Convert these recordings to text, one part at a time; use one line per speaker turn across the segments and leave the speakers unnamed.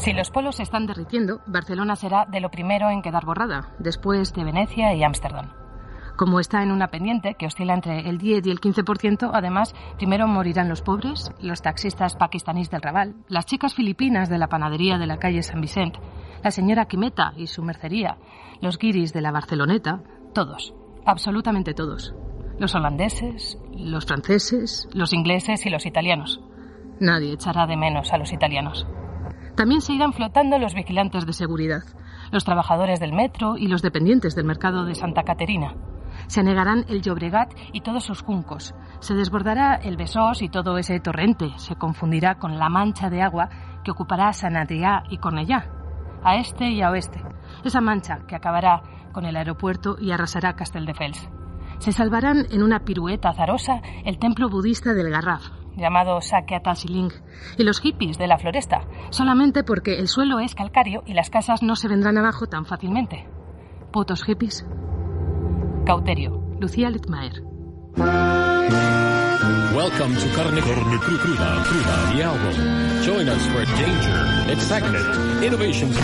Si los polos se están derritiendo, Barcelona será de lo primero en quedar borrada, después de Venecia y Ámsterdam. Como está en una pendiente que oscila entre el 10 y el 15%, además, primero morirán los pobres, los taxistas pakistaníes del Raval, las chicas filipinas de la panadería de la calle San Vicente, la señora Quimeta y su mercería, los guiris de la Barceloneta, todos, absolutamente todos. Los holandeses, los franceses, los ingleses y los italianos. Nadie echará de menos a los italianos. También se irán flotando los vigilantes de seguridad, los trabajadores del metro y los dependientes del mercado de Santa Caterina. Se anegarán el Llobregat y todos sus juncos. Se desbordará el Besós y todo ese torrente. Se confundirá con la mancha de agua que ocupará San Adrià y Cornellá, a este y a oeste. Esa mancha que acabará con el aeropuerto y arrasará Castelldefels. Se salvarán en una pirueta azarosa el templo budista del Garraf, llamado Sakya Siling, y los hippies de la floresta, solamente porque el suelo es calcáreo y las casas no se vendrán abajo tan fácilmente. Putos hippies. Cauterio, Lucía Littmaer.
Welcome to Carne, Carne Cru- Cruda, Cruda, the album. Join us for danger, excitement, innovations.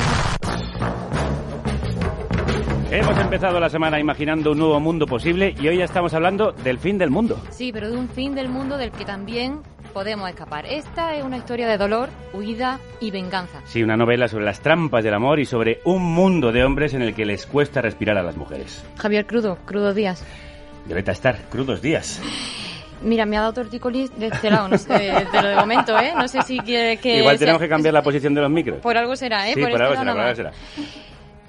Hemos empezado la semana imaginando un nuevo mundo posible y hoy ya estamos hablando del fin del mundo.
Sí, pero de un fin del mundo del que también podemos escapar. Esta es una historia de dolor, huida y venganza.
Sí, una novela sobre las trampas del amor y sobre un mundo de hombres en el que les cuesta respirar a las mujeres.
Javier Crudo, Crudo Díaz.
Violeta Estar, crudos días.
Mira, me ha dado torticolis de este lado, no sé, te lo de momento, ¿eh? No sé si quiere que...
Igual
sea-
tenemos que cambiar la posición de los micros.
Por algo será, ¿eh?
Sí,
por,
por
este
algo será, por algo será.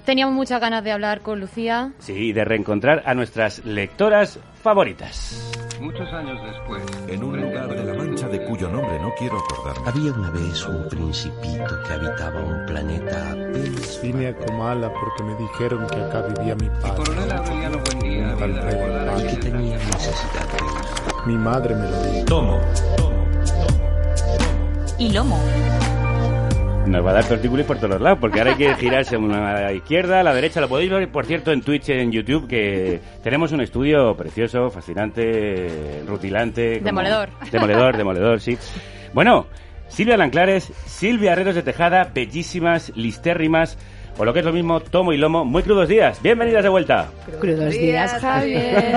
Teníamos muchas ganas de hablar con Lucía.
Sí, y de reencontrar a nuestras lectoras favoritas.
Muchos años después,
En un lugar de la Mancha de cuyo nombre no quiero acordarme.
Había una vez un principito que habitaba un planeta apenas
Vine a Comala porque me dijeron que acá vivía mi
el
padre.
coronel Aureliano Buendía
y que tenía necesidad de ir.
Mi madre me lo dijo.
Tomo.
Y lomo.
Nos va a dar tortícolis por todos lados, porque ahora hay que girarse a la izquierda, a la derecha. Lo podéis ver, por cierto, en Twitch, en YouTube, que tenemos un estudio precioso, fascinante, rutilante. como-
Demoledor.
Demoledor, demoledor, sí. Bueno, Silvia Lanclares, Silvia Herreros de Tejada, bellísimas, listérrimas, o lo que es lo mismo, tomo y lomo. Muy crudos días. Bienvenidas de vuelta.
Crudos días, Javier.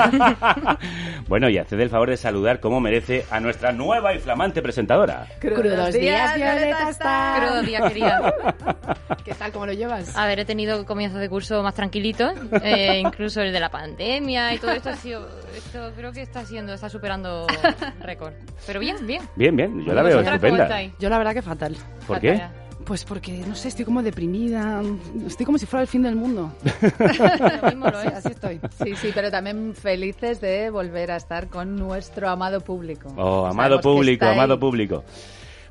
bueno, y haced el favor de saludar como merece a nuestra nueva y flamante presentadora.
Crudos días, Violeta está.
Crudo Díaz, querida.
¿Qué tal? ¿Cómo lo llevas?
A ver, he tenido comienzos de curso más tranquilitos, eh, incluso el de la pandemia y todo esto ha sido, esto creo que está siendo, está superando récord. Pero bien, bien.
Bien, bien, yo la veo
¿Vosotras cómo
estupenda.
Yo la verdad que fatal.
¿Por qué?
Pues porque, no sé, estoy como deprimida. Estoy como si fuera el fin del mundo.
Lo mismo lo
Sí,
es.
así estoy.
Sí, sí, pero también felices de volver a estar con nuestro amado público.
Oh, amado público, amado
ahí.
público.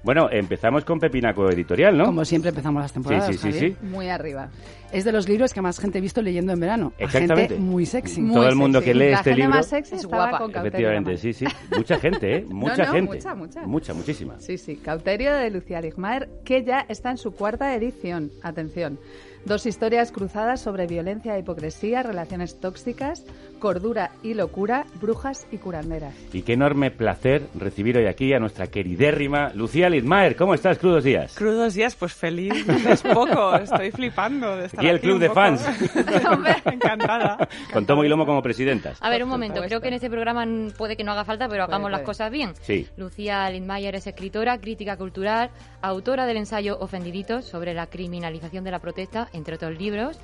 Bueno, empezamos con Pepinaco Editorial, ¿no?
Como siempre empezamos las temporadas,
Sí, sí, sí,
Javier.
sí.
Muy arriba.
Es de los libros que más gente he visto leyendo en verano.
Exactamente.
Gente muy sexy.
Muy
Todo el mundo
sexy.
que lee
La
este
gente
libro-
más sexy
Es
estaba
guapa.
con Cauterio
Efectivamente, sí, sí. Mucha gente, ¿eh? Mucha
no,
gente.
mucha, mucha.
Mucha, muchísima.
Sí, sí, Cauterio de Lucía Ligmaer, que ya está en su cuarta edición. Atención. Dos historias cruzadas sobre violencia e hipocresía, relaciones tóxicas, cordura y locura, brujas y curanderas.
Y qué enorme placer recibir hoy aquí a nuestra queridérrima Lucía Lidmaer. ¿Cómo estás, crudos días?
Crudos días, pues feliz, es poco, estoy flipando de estar
Aquí el
aquí
club
un
de
poco.
fans.
Encantada.
Con Tomo y Lomo como presidentas.
A ver, un momento, creo que en este programa puede que no haga falta, pero
Puede,
hagamos las
puede.
cosas bien.
Sí.
Lucía Lindmayer es escritora, crítica cultural, autora del ensayo Ofendiditos sobre la criminalización de la protesta, entre otros libros,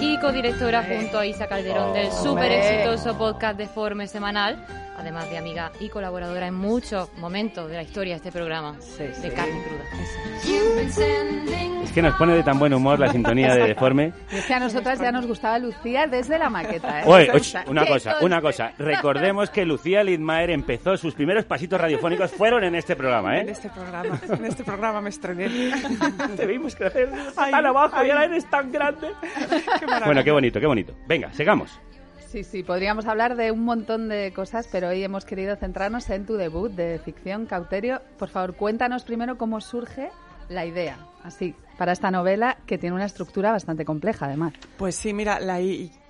y codirectora junto a Isa Calderón del súper exitoso podcast de Forme semanal, además de amiga y colaboradora en muchos momentos de la historia de este programa de carne cruda.
Es que nos pone de tan buen humor la sintonía de Deforme.
Es que a nosotras ya nos gustaba Lucía desde la maqueta. ¿eh?
Oye, oye, una cosa, una cosa. Recordemos que Lucía Lidmaer empezó sus primeros pasitos radiofónicos fueron en este programa, ¿eh?
En este programa, en este programa me estrené.
Te vimos crecer
Ay,
tan abajo
ay.
y ahora eres tan grande.
Qué.
Bueno, qué bonito, qué bonito. Venga, sigamos.
Sí, sí, podríamos hablar de un montón de cosas, pero hoy hemos querido centrarnos en tu debut de ficción, Cauterio. Por favor, cuéntanos primero cómo surge la idea, así, para esta novela que tiene una estructura bastante compleja, además.
Pues sí, mira, la,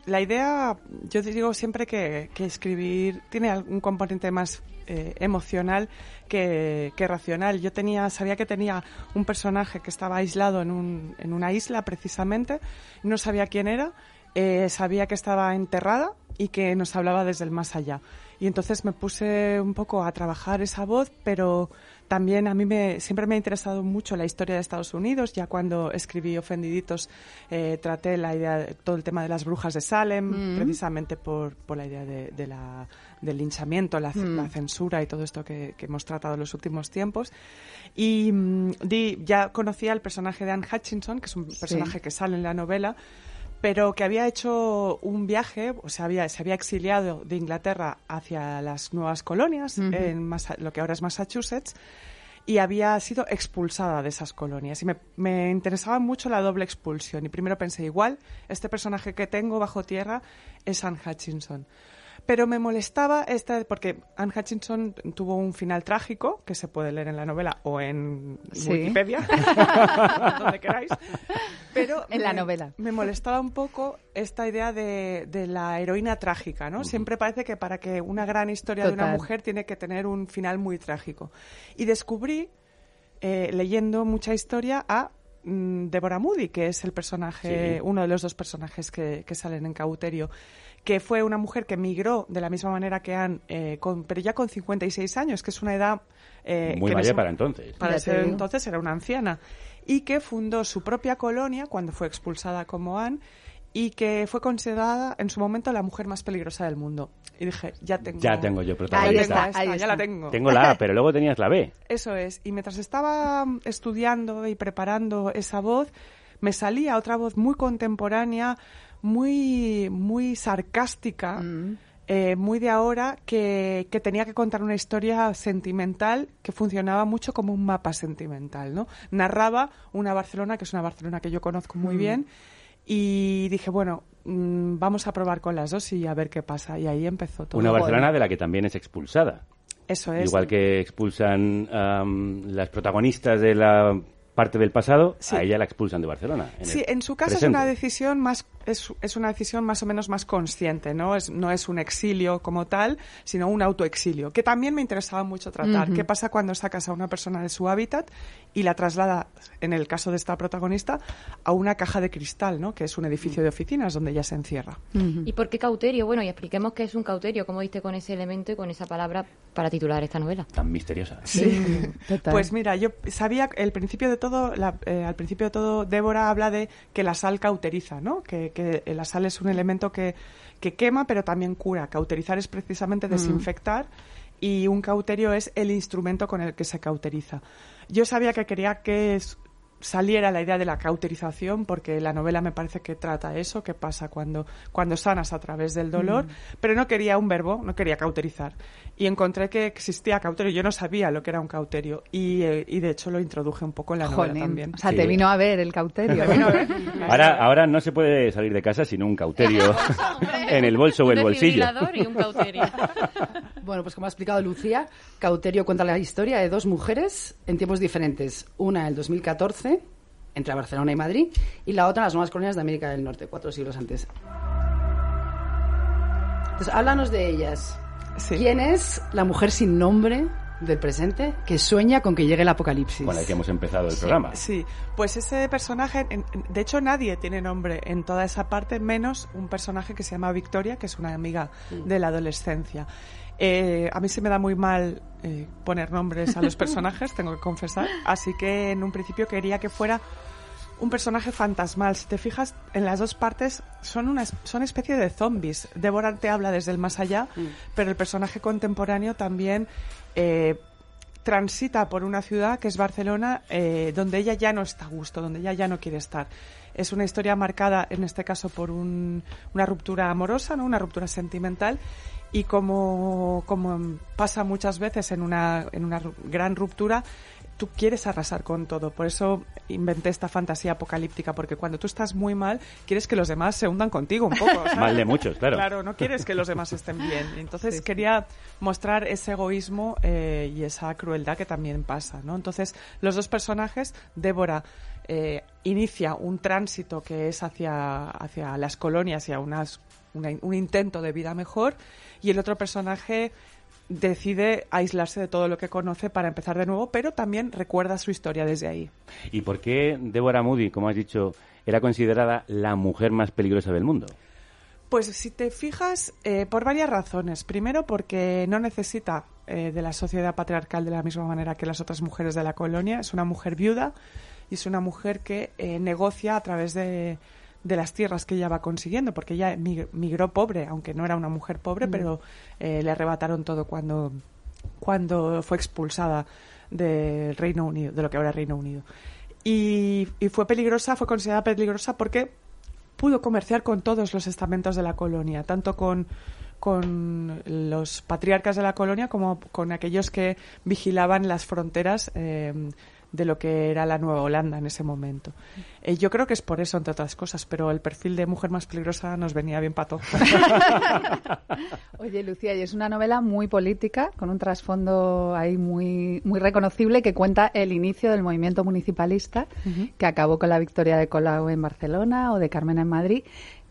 la idea, yo digo siempre que, escribir tiene un componente más eh, emocional que, que racional. Yo tenía, sabía que tenía un personaje que estaba aislado en, un, en una isla precisamente, no sabía quién era, eh, sabía que estaba enterrada y que nos hablaba desde el más allá. Y entonces me puse un poco a trabajar esa voz, pero también a mí me, siempre me ha interesado mucho la historia de Estados Unidos. Ya cuando escribí Ofendiditos eh, traté la idea, de- todo el tema de las brujas de Salem,
Mm.
precisamente por, por la idea de, de la, del linchamiento, la,
Mm.
la censura y todo esto que, que hemos tratado en los últimos tiempos. Y mm, di- ya conocía al personaje de Anne Hutchinson, que es un personaje que sale en la novela, pero que había hecho un viaje, o sea, había, se había exiliado de Inglaterra hacia las nuevas colonias, en Masa- lo que ahora es Massachusetts, y había sido expulsada de esas colonias. Y me, me interesaba mucho la doble expulsión. Y primero pensé, igual, este personaje que tengo bajo tierra es Anne Hutchinson. Pero me molestaba esta, porque Anne Hutchinson tuvo un final trágico, que se puede leer en la novela o en
Sí.
Wikipedia, donde queráis. Pero
En la
me-
novela.
Me molestaba un poco esta idea de, de la heroína trágica, ¿no? Siempre parece que para que una gran historia de una mujer tiene que tener un final muy trágico. Y descubrí, eh, leyendo mucha historia, a mm, Deborah Moody, que es el personaje,
Sí.
uno de los dos personajes que, que salen en Cauterio, que fue una mujer que migró de la misma manera que Anne, eh, con, pero ya con 56 años, que es una edad... eh,
Muy
que en ese-
para entonces.
Para
Ya digo.
entonces era una anciana. Y que fundó su propia colonia cuando fue expulsada como Anne y que fue considerada en su momento la mujer más peligrosa del mundo. Y dije, ya tengo...
Ya tengo yo
Ahí
protagonista.
está,
Esta,
ahí
ya
está.
la tengo.
Tengo la A, pero luego tenías la B.
Eso es. Y mientras estaba mm, estudiando y preparando esa voz, me salía otra voz muy contemporánea, muy, muy sarcástica,
Mm.
eh, muy de ahora, que, que tenía que contar una historia sentimental que funcionaba mucho como un mapa sentimental, ¿no? Narraba una Barcelona, que es una Barcelona que yo conozco muy
Mm.
bien, y dije, bueno, mm, vamos a probar con las dos y a ver qué pasa. Y ahí empezó todo.
Una Barcelona de la que también es expulsada.
Eso es.
Igual que expulsan am, las protagonistas de la parte del pasado,
Sí.
a ella la expulsan de Barcelona. en
Sí, en su caso
presente.
es una decisión más es, es una decisión más o menos más consciente, ¿no? Es, no es un exilio como tal, sino un autoexilio, que también me interesaba mucho tratar. ¿Qué pasa cuando sacas a una persona de su hábitat y la traslada, en el caso de esta protagonista, a una caja de cristal, ¿no? Que es un edificio de oficinas donde ella se encierra.
¿Y por qué cauterio? Bueno, y expliquemos qué es un cauterio, cómo diste con ese elemento y con esa palabra para titular esta novela.
Tan misteriosa.
Sí,
total.
Pues mira, yo sabía el principio de todo, la- eh, al principio de todo, Débora habla de que la sal cauteriza, ¿no? Que, que la sal es un elemento que, que quema, pero también cura. Cauterizar es precisamente
Mm.
desinfectar y un cauterio es el instrumento con el que se cauteriza. Yo sabía que quería que saliera la idea de la cauterización porque la novela me parece que trata eso, que pasa cuando, cuando sanas a través del dolor,
Mm.
pero no quería un verbo, no quería cauterizar. Y encontré que existía cauterio, yo no sabía lo que era un cauterio y, eh, y de hecho lo introduje un poco en la novela también.
O sea,
Sí.
te vino a ver el cauterio.
Ahora, ahora no se puede salir de casa sin un cauterio en el bolso o el
un
bolsillo.
y un cauterio.
Bueno, pues como ha explicado Lucía, Cauterio cuenta la historia de dos mujeres en tiempos diferentes. Una en el 2014, entre Barcelona y Madrid, y la otra en las nuevas colonias de América del Norte, cuatro siglos antes. Entonces, háblanos de ellas.
Sí.
¿Quién es la mujer sin nombre del presente que sueña con que llegue el apocalipsis?
Con la que hemos empezado el programa.
Sí, pues ese personaje, de hecho nadie tiene nombre en toda esa parte, menos un personaje que se llama Victoria, que es una amiga de la adolescencia. Eh, a mí se me da muy mal eh, poner nombres a los personajes, tengo que confesar, así que en un principio quería que fuera un personaje fantasmal. Si te fijas, en las dos partes son una son especie de zombies. Débora te habla desde el más allá, pero el personaje contemporáneo también eh, transita por una ciudad que es Barcelona, eh, donde ella ya no está a gusto, donde ella ya no quiere estar. Es una historia marcada, en este caso, por un- una ruptura amorosa, ¿no? una ruptura sentimental. Y como, como pasa muchas veces en una, en una gran ruptura, tú quieres arrasar con todo. Por eso inventé esta fantasía apocalíptica, porque cuando tú estás muy mal, quieres que los demás se hundan contigo un poco. ¿sabes?
Mal de muchos, claro.
Claro, no quieres que los demás estén bien. Entonces quería mostrar ese egoísmo eh, y esa crueldad que también pasa, ¿no? Entonces, los dos personajes, Débora eh, inicia un tránsito que es hacia, hacia las colonias y a unas, una- un intento de vida mejor, y el otro personaje decide aislarse de todo lo que conoce para empezar de nuevo, pero también recuerda su historia desde ahí.
¿Y por qué Deborah Moody, como has dicho, era considerada la mujer más peligrosa del mundo?
Pues si te fijas, eh, por varias razones. Primero, porque no necesita eh, de la sociedad patriarcal de la misma manera que las otras mujeres de la colonia. Es una mujer viuda y es una mujer que eh, negocia a través de, de las tierras que ella va consiguiendo, porque ella mig- migró pobre, aunque no era una mujer pobre,
Mm.
pero eh, le arrebataron todo cuando, cuando fue expulsada del Reino Unido, de lo que ahora es Reino Unido. Y, y fue peligrosa, fue considerada peligrosa porque pudo comerciar con todos los estamentos de la colonia, tanto con, con los patriarcas de la colonia como con aquellos que vigilaban las fronteras eh, de lo que era la Nueva Holanda en ese momento. Eh, yo creo que es por eso, entre otras cosas, pero el perfil de mujer más peligrosa nos venía bien pato.
Oye, Lucía, y es una novela muy política, con un trasfondo ahí muy, muy reconocible que cuenta el inicio del movimiento municipalista que acabó con la victoria de Colau en Barcelona o de Carmen en Madrid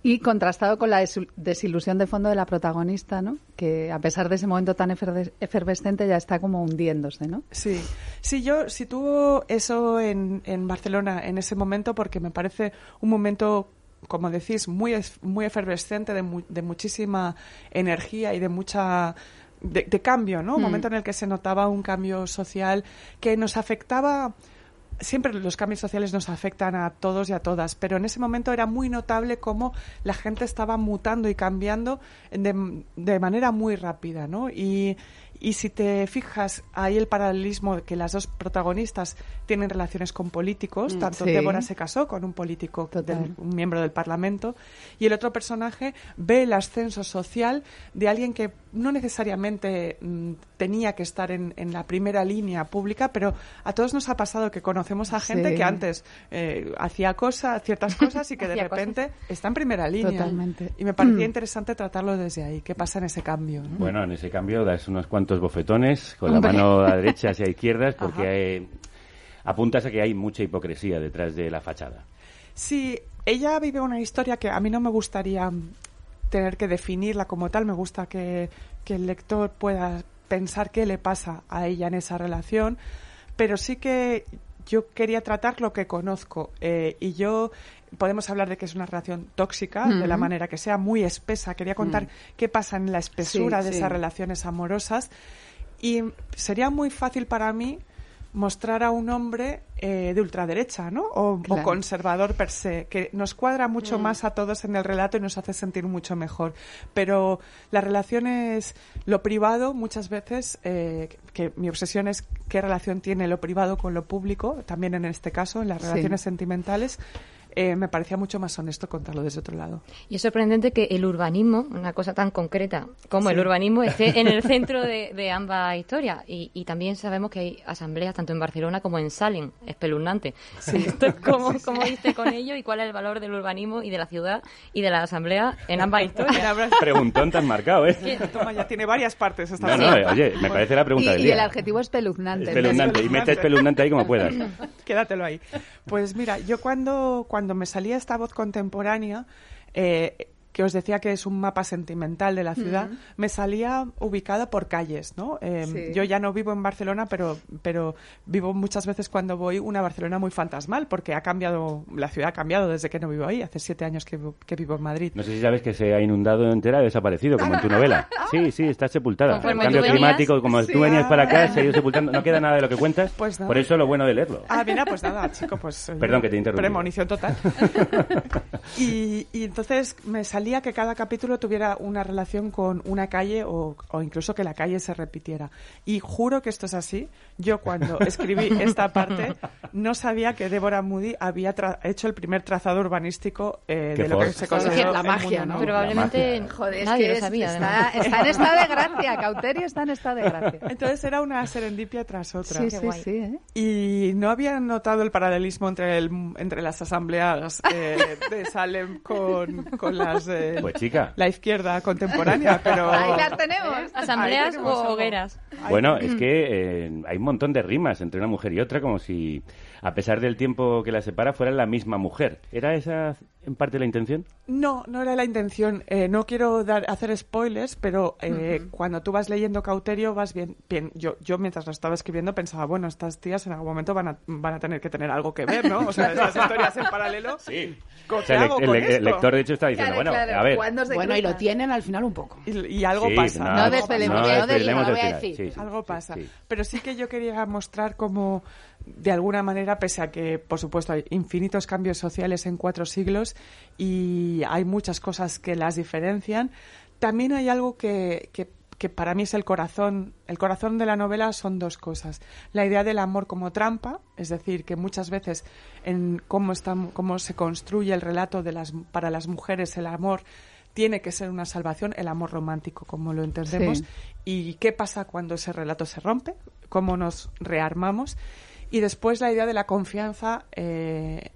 y contrastado con la desilusión de fondo de la protagonista, ¿no? Que a pesar de ese momento tan eferves- efervescente ya está como hundiéndose, ¿no?
Sí, sí, yo sitúo eso en, en Barcelona en ese momento porque me parece un momento, como decís, muy, muy efervescente, de, mu- de muchísima energía y de mucha... De, de cambio, ¿no? Un
Mm.
momento en el que se notaba un cambio social que nos afectaba siempre los cambios sociales nos afectan a todos y a todas, pero en ese momento era muy notable cómo la gente estaba mutando y cambiando de, de manera muy rápida, ¿no? Y, y si te fijas, hay el paralelismo de que las dos protagonistas tienen relaciones con políticos,
Mm,
tanto
sí.
Débora se casó con un político, del- un miembro del Parlamento, y el otro personaje ve el ascenso social de alguien que no necesariamente mm, tenía que estar en, en la primera línea pública, pero a todos nos ha pasado que conocemos a gente
Sí.
que antes eh, hacía cosas, ciertas cosas y que de repente está en primera línea.
Totalmente.
Y me parecía interesante tratarlo desde ahí. ¿Qué pasa en ese cambio? no?
Bueno, en ese cambio das unos cuantos bofetones con
Hombre.
la mano a derechas y a izquierdas porque apuntas a que hay mucha hipocresía detrás de la fachada.
Sí, ella vive una historia que a mí no me gustaría tener que definirla como tal. Me gusta que, que el lector pueda pensar qué le pasa a ella en esa relación, pero sí que yo quería tratar lo que conozco eh, y yo podemos hablar de que es una relación tóxica de la manera que sea muy espesa quería contar
Mm.
qué pasa en la espesura
Sí,
de
sí.
esas relaciones amorosas y sería muy fácil para mí mostrar a un hombre eh, de ultraderecha, ¿no? O,
Claro.
o conservador per se, que nos cuadra mucho
Mm.
más a todos en el relato y nos hace sentir mucho mejor. Pero las relaciones, lo privado, muchas veces, eh, que mi obsesión es qué relación tiene lo privado con lo público, también en este caso, en las
Sí.
relaciones sentimentales, eh, me parecía mucho más honesto contarlo desde otro lado.
Y es sorprendente que el urbanismo, una cosa tan concreta como el
Sí.
urbanismo, esté en el centro de, de ambas historias. Y, y también sabemos que hay asambleas tanto en Barcelona como en Salem, espeluznante. Esto, ¿Cómo, ¿Cómo diste con ello y cuál es el valor del urbanismo y de la ciudad y de la asamblea en ambas historias?
Preguntón tan marcado, ¿eh?
Toma, ya tiene varias partes esta
No, no, oye, me parece la pregunta
Y,
del
y
día.
el adjetivo espeluznante.
Espeluznante, y mete espeluznante ahí como puedas.
Quédatelo ahí. Pues mira, yo cuando, cuando me salía esta voz contemporánea, eh, que os decía que es un mapa sentimental de la ciudad, me salía ubicada por calles, ¿no? Eh,
Sí.
Yo ya no vivo en Barcelona, pero, pero vivo muchas veces cuando voy una Barcelona muy fantasmal, porque ha cambiado, la ciudad ha cambiado desde que no vivo ahí. Hace siete años que, vivo- que vivo en Madrid.
No sé si sabes que se ha inundado entera y desaparecido, como en tu novela. Sí, sí, está sepultada. El cambio
venías.
climático, como
Sí.
tú venías para acá, se ha ido sepultando. No queda nada de lo que cuentas.
Pues nada.
Por eso lo bueno de leerlo.
Ah, mira, pues nada, chico, pues...
Perdón que te he interrumpido.
Premonición total. y, y entonces me salía que cada capítulo tuviera una relación con una calle o, o incluso que la calle se repitiera. Y juro que esto es así. Yo cuando escribí esta parte no sabía que Débora Moody había tra- hecho el primer trazado urbanístico eh, de lo que se consideró
La magia,
mundo,
¿no?
Probablemente
Joder, es
nadie
que
lo sabía.
está, en estado de gracia. Cauterio está en estado de gracia.
Entonces era una serendipia tras otra.
Sí, sí, sí. ¿eh?
Y no había notado el paralelismo entre, el, entre las asambleas eh, de Salem con, con las eh,
Pues chica.
la izquierda contemporánea, pero
Ahí las tenemos.
Asambleas
Ahí tenemos
o hogueras.
Bueno, es que eh, hay un montón de rimas entre una mujer y otra, como si, a pesar del tiempo que las separa, fueran la misma mujer. ¿Era esa en parte la intención?
no, no era la intención. Eh, no quiero dar, hacer spoilers, pero eh, cuando tú vas leyendo Cauterio vas bien, bien. Yo, yo mientras lo estaba escribiendo pensaba, bueno, estas tías en algún momento van a, van a tener que tener algo que ver, ¿no? O sea, estas historias en paralelo.
Sí.
¿Qué
O sea, el,
hago
el-
con
el
esto?
lector, de hecho, está diciendo,
Claro,
bueno,
claro.
a ver.
¿Cuándo se
Bueno, y lo tienen al final un poco.
Y, y algo
Sí,
pasa.
No desvelemos, no
desvelemos
desvelemos,
el
voy a decir.
Sí, sí,
algo
sí,
pasa.
sí.
Pero sí que yo quería mostrar cómo, de alguna manera, pese a que, por supuesto, hay infinitos cambios sociales en cuatro siglos y hay muchas cosas que las diferencian, también hay algo que, que, que para mí es el corazón. El corazón de la novela son dos cosas. La idea del amor como trampa, es decir, que muchas veces en cómo, está, cómo se construye el relato de las, para las mujeres el amor tiene que ser una salvación, el amor romántico, como lo entendemos.
Sí.
¿Y qué pasa cuando ese relato se rompe? ¿Cómo nos rearmamos? Y después la idea de la confianza eh,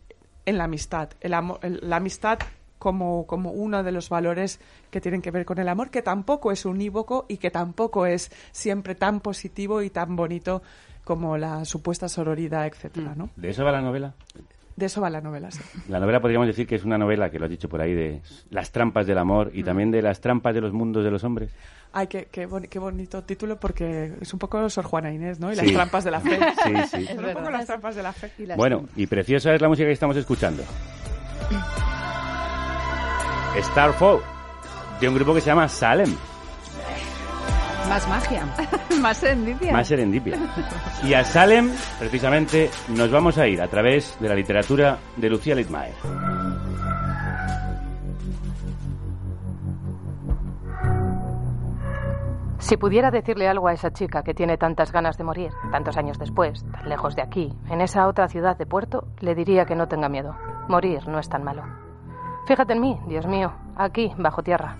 en la amistad. El amo- el- la amistad como, como uno de los valores que tienen que ver con el amor, que tampoco es unívoco y que tampoco es siempre tan positivo y tan bonito como la supuesta sororidad, etcétera, ¿no?
¿De eso va la novela?
De eso va la novela, sí.
La novela podríamos decir que es una novela, que lo has dicho por ahí, de las trampas del amor y también de las trampas de los mundos de los hombres.
Ay, qué, qué, boni- qué bonito título porque es un poco Sor Juana Inés, ¿no? Y
Sí.
las trampas de la fe.
Sí, sí.
Son un poco las trampas de la fe.
Y las-
Bueno, y preciosa es la música que estamos escuchando. Starfall, de un grupo que se llama Salem,
Más magia.
Más serendipia.
más serendipia. Y a Salem, precisamente, nos vamos a ir a través de la literatura de Lucía Littmaer.
Si pudiera decirle algo a esa chica que tiene tantas ganas de morir, tantos años después, tan lejos de aquí, en esa otra ciudad de puerto, le diría que no tenga miedo. Morir no es tan malo. Fíjate en mí, Dios mío, aquí, bajo tierra.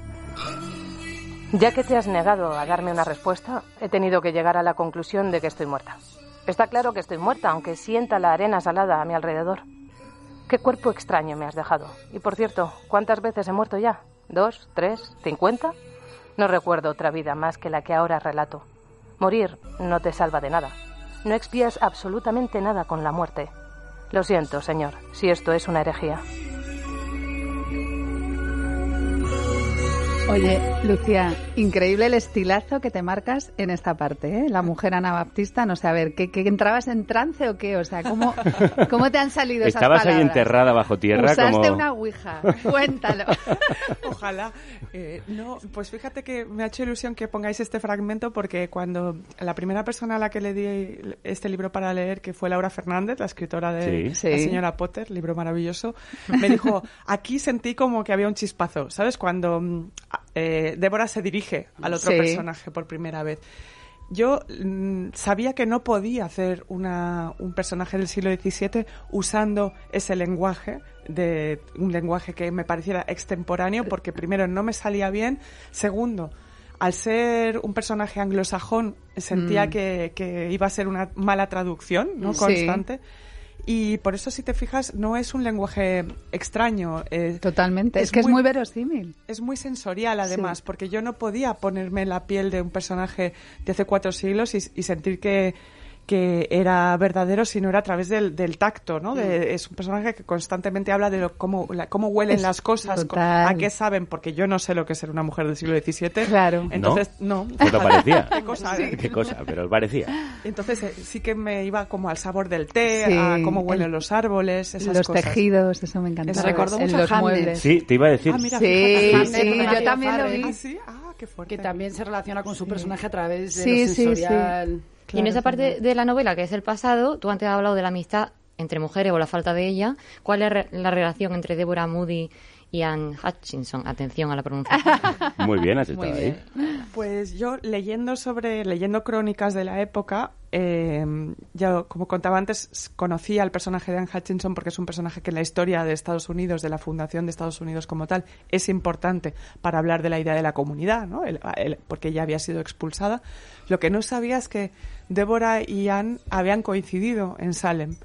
Ya que te has negado a darme una respuesta, he tenido que llegar a la conclusión de que estoy muerta. Está claro que estoy muerta, aunque sienta la arena salada a mi alrededor. Qué cuerpo extraño me has dejado. Y por cierto, ¿cuántas veces he muerto ya? ¿Dos? ¿Tres? ¿Cincuenta? No recuerdo otra vida más que la que ahora relato. Morir no te salva de nada. No expías absolutamente nada con la muerte. Lo siento, señor, si esto es una herejía.
Oye, Lucía, increíble el estilazo que te marcas en esta parte, ¿eh? La mujer anabaptista, no sé, a ver, ¿qué, qué entrabas en trance o qué? O sea, ¿cómo, cómo te han salido esas
Estabas ahí enterrada bajo tierra
Usaste
como...
una ouija, cuéntalo.
Ojalá. Eh, no, pues fíjate que me ha hecho ilusión que pongáis este fragmento porque cuando la primera persona a la que le di este libro para leer, que fue Laura Fernández, la escritora de
Sí.
La
Sí.
señora Potter, libro maravilloso, me dijo, aquí sentí como que había un chispazo, ¿sabes? Cuando mm, eh, Débora se dirige al otro
Sí.
personaje por primera vez. Yo mm, sabía que no podía hacer una, un personaje del siglo XVII usando ese lenguaje, de un lenguaje que me pareciera extemporáneo, porque primero no me salía bien, segundo, al ser un personaje anglosajón sentía
Mm.
que, que iba a ser una mala traducción, ¿no?
Sí.
Y por eso, si te fijas, no es un lenguaje extraño. eh,
Totalmente, es, que es muy verosímil.
es muy sensorial además, porque yo no podía ponerme la piel de un personaje de hace cuatro siglos y, y sentir que, que era verdadero si no era a través del, del tacto, ¿no? De- es un personaje que constantemente habla de lo- cómo, la- cómo huelen
Es
las cosas, co-
total.
a qué saben, porque yo no sé lo que es ser una mujer del siglo XVII.
Claro.
Entonces, no.
Pues lo parecía.
¿Qué cosa? eh?
¿Qué cosa? Pero parecía.
Entonces eh, sí que me iba como al sabor del té,
Sí,
a cómo huelen
el-
los árboles, esas
Los
cosas.
tejidos, eso me encantaba.
Eso recordó
en
mucho
los
Hamlet.
muebles.
Sí, te iba a decir.
Ah, mira,
Sí,
fíjate.
sí, yo también lo vi.
Ah, sí, ah, qué fuerte.
Que también se relaciona con su personaje a través de
Sí,
lo
sí, sí.
Y en esa parte de la novela, que es el pasado, tú antes has hablado de la amistad entre mujeres o la falta de ella. ¿Cuál es la relación entre Deborah Moody y Anne Hutchinson? Atención a la pronunciación.
Muy bien, has
Muy
estado ahí.
Pues yo leyendo sobre, leyendo crónicas de la época, eh, ya como contaba antes, conocía al personaje de Anne Hutchinson porque es un personaje que en la historia de Estados Unidos, de la fundación de Estados Unidos como tal, es importante para hablar de la idea de la comunidad, ¿no? El- el- porque ella había sido expulsada. Lo que no sabía es que Débora y Anne habían coincidido en Salem.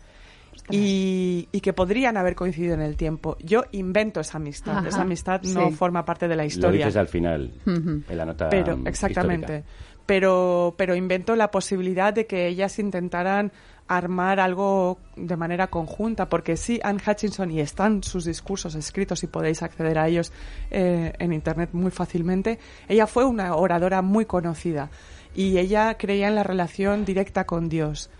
Y, y que podrían haber coincidido en el tiempo. Yo invento esa amistad.
Ajá.
Esa amistad no
Sí.
forma parte de la
Lo
historia
dices al final,
Ujú.
en la nota
pero exactamente
histórica.
pero pero invento la posibilidad de que ellas intentaran armar algo de manera conjunta porque sí Anne Hutchinson y están sus discursos escritos y podéis acceder a ellos eh, en internet muy fácilmente ella fue una oradora muy conocida y ella creía en la relación directa con Dios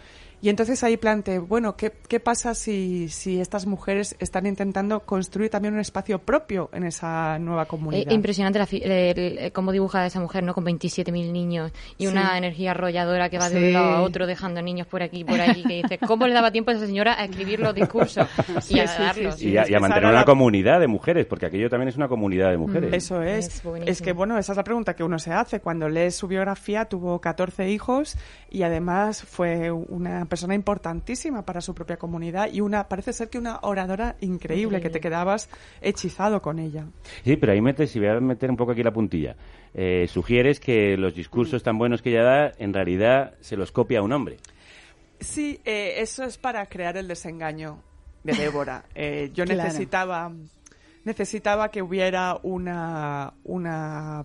y entonces ahí planteé, bueno, ¿qué, qué pasa si, si estas mujeres están intentando construir también un espacio propio en esa nueva
Eh,
comunidad?
impresionante la fi- el- el- cómo dibuja a esa mujer, ¿no? Con 27.000 niños y
Sí.
una energía arrolladora que va de
Sí.
un lado a otro dejando niños por aquí y por allí. Que dice, ¿cómo le daba tiempo a esa señora a escribir los discursos y a darlos?
sí,
Y a, y mantener una
la-
comunidad de mujeres, porque aquello también es una comunidad de mujeres.
Eso es.
Es
Es, que, bueno, esa es la pregunta que uno se hace. Cuando lees su biografía, tuvo 14 hijos y además fue una persona importantísima para su propia comunidad y una, parece ser que una oradora increíble, que te quedabas hechizado con ella.
Sí, pero ahí metes, y voy a meter un poco aquí la puntilla, eh, sugieres que los discursos tan buenos que ella da, en realidad se los copia un hombre.
Sí, eh, eso es para crear el desengaño de Débora. Eh, yo
Claro.
necesitaba, necesitaba que hubiera una, una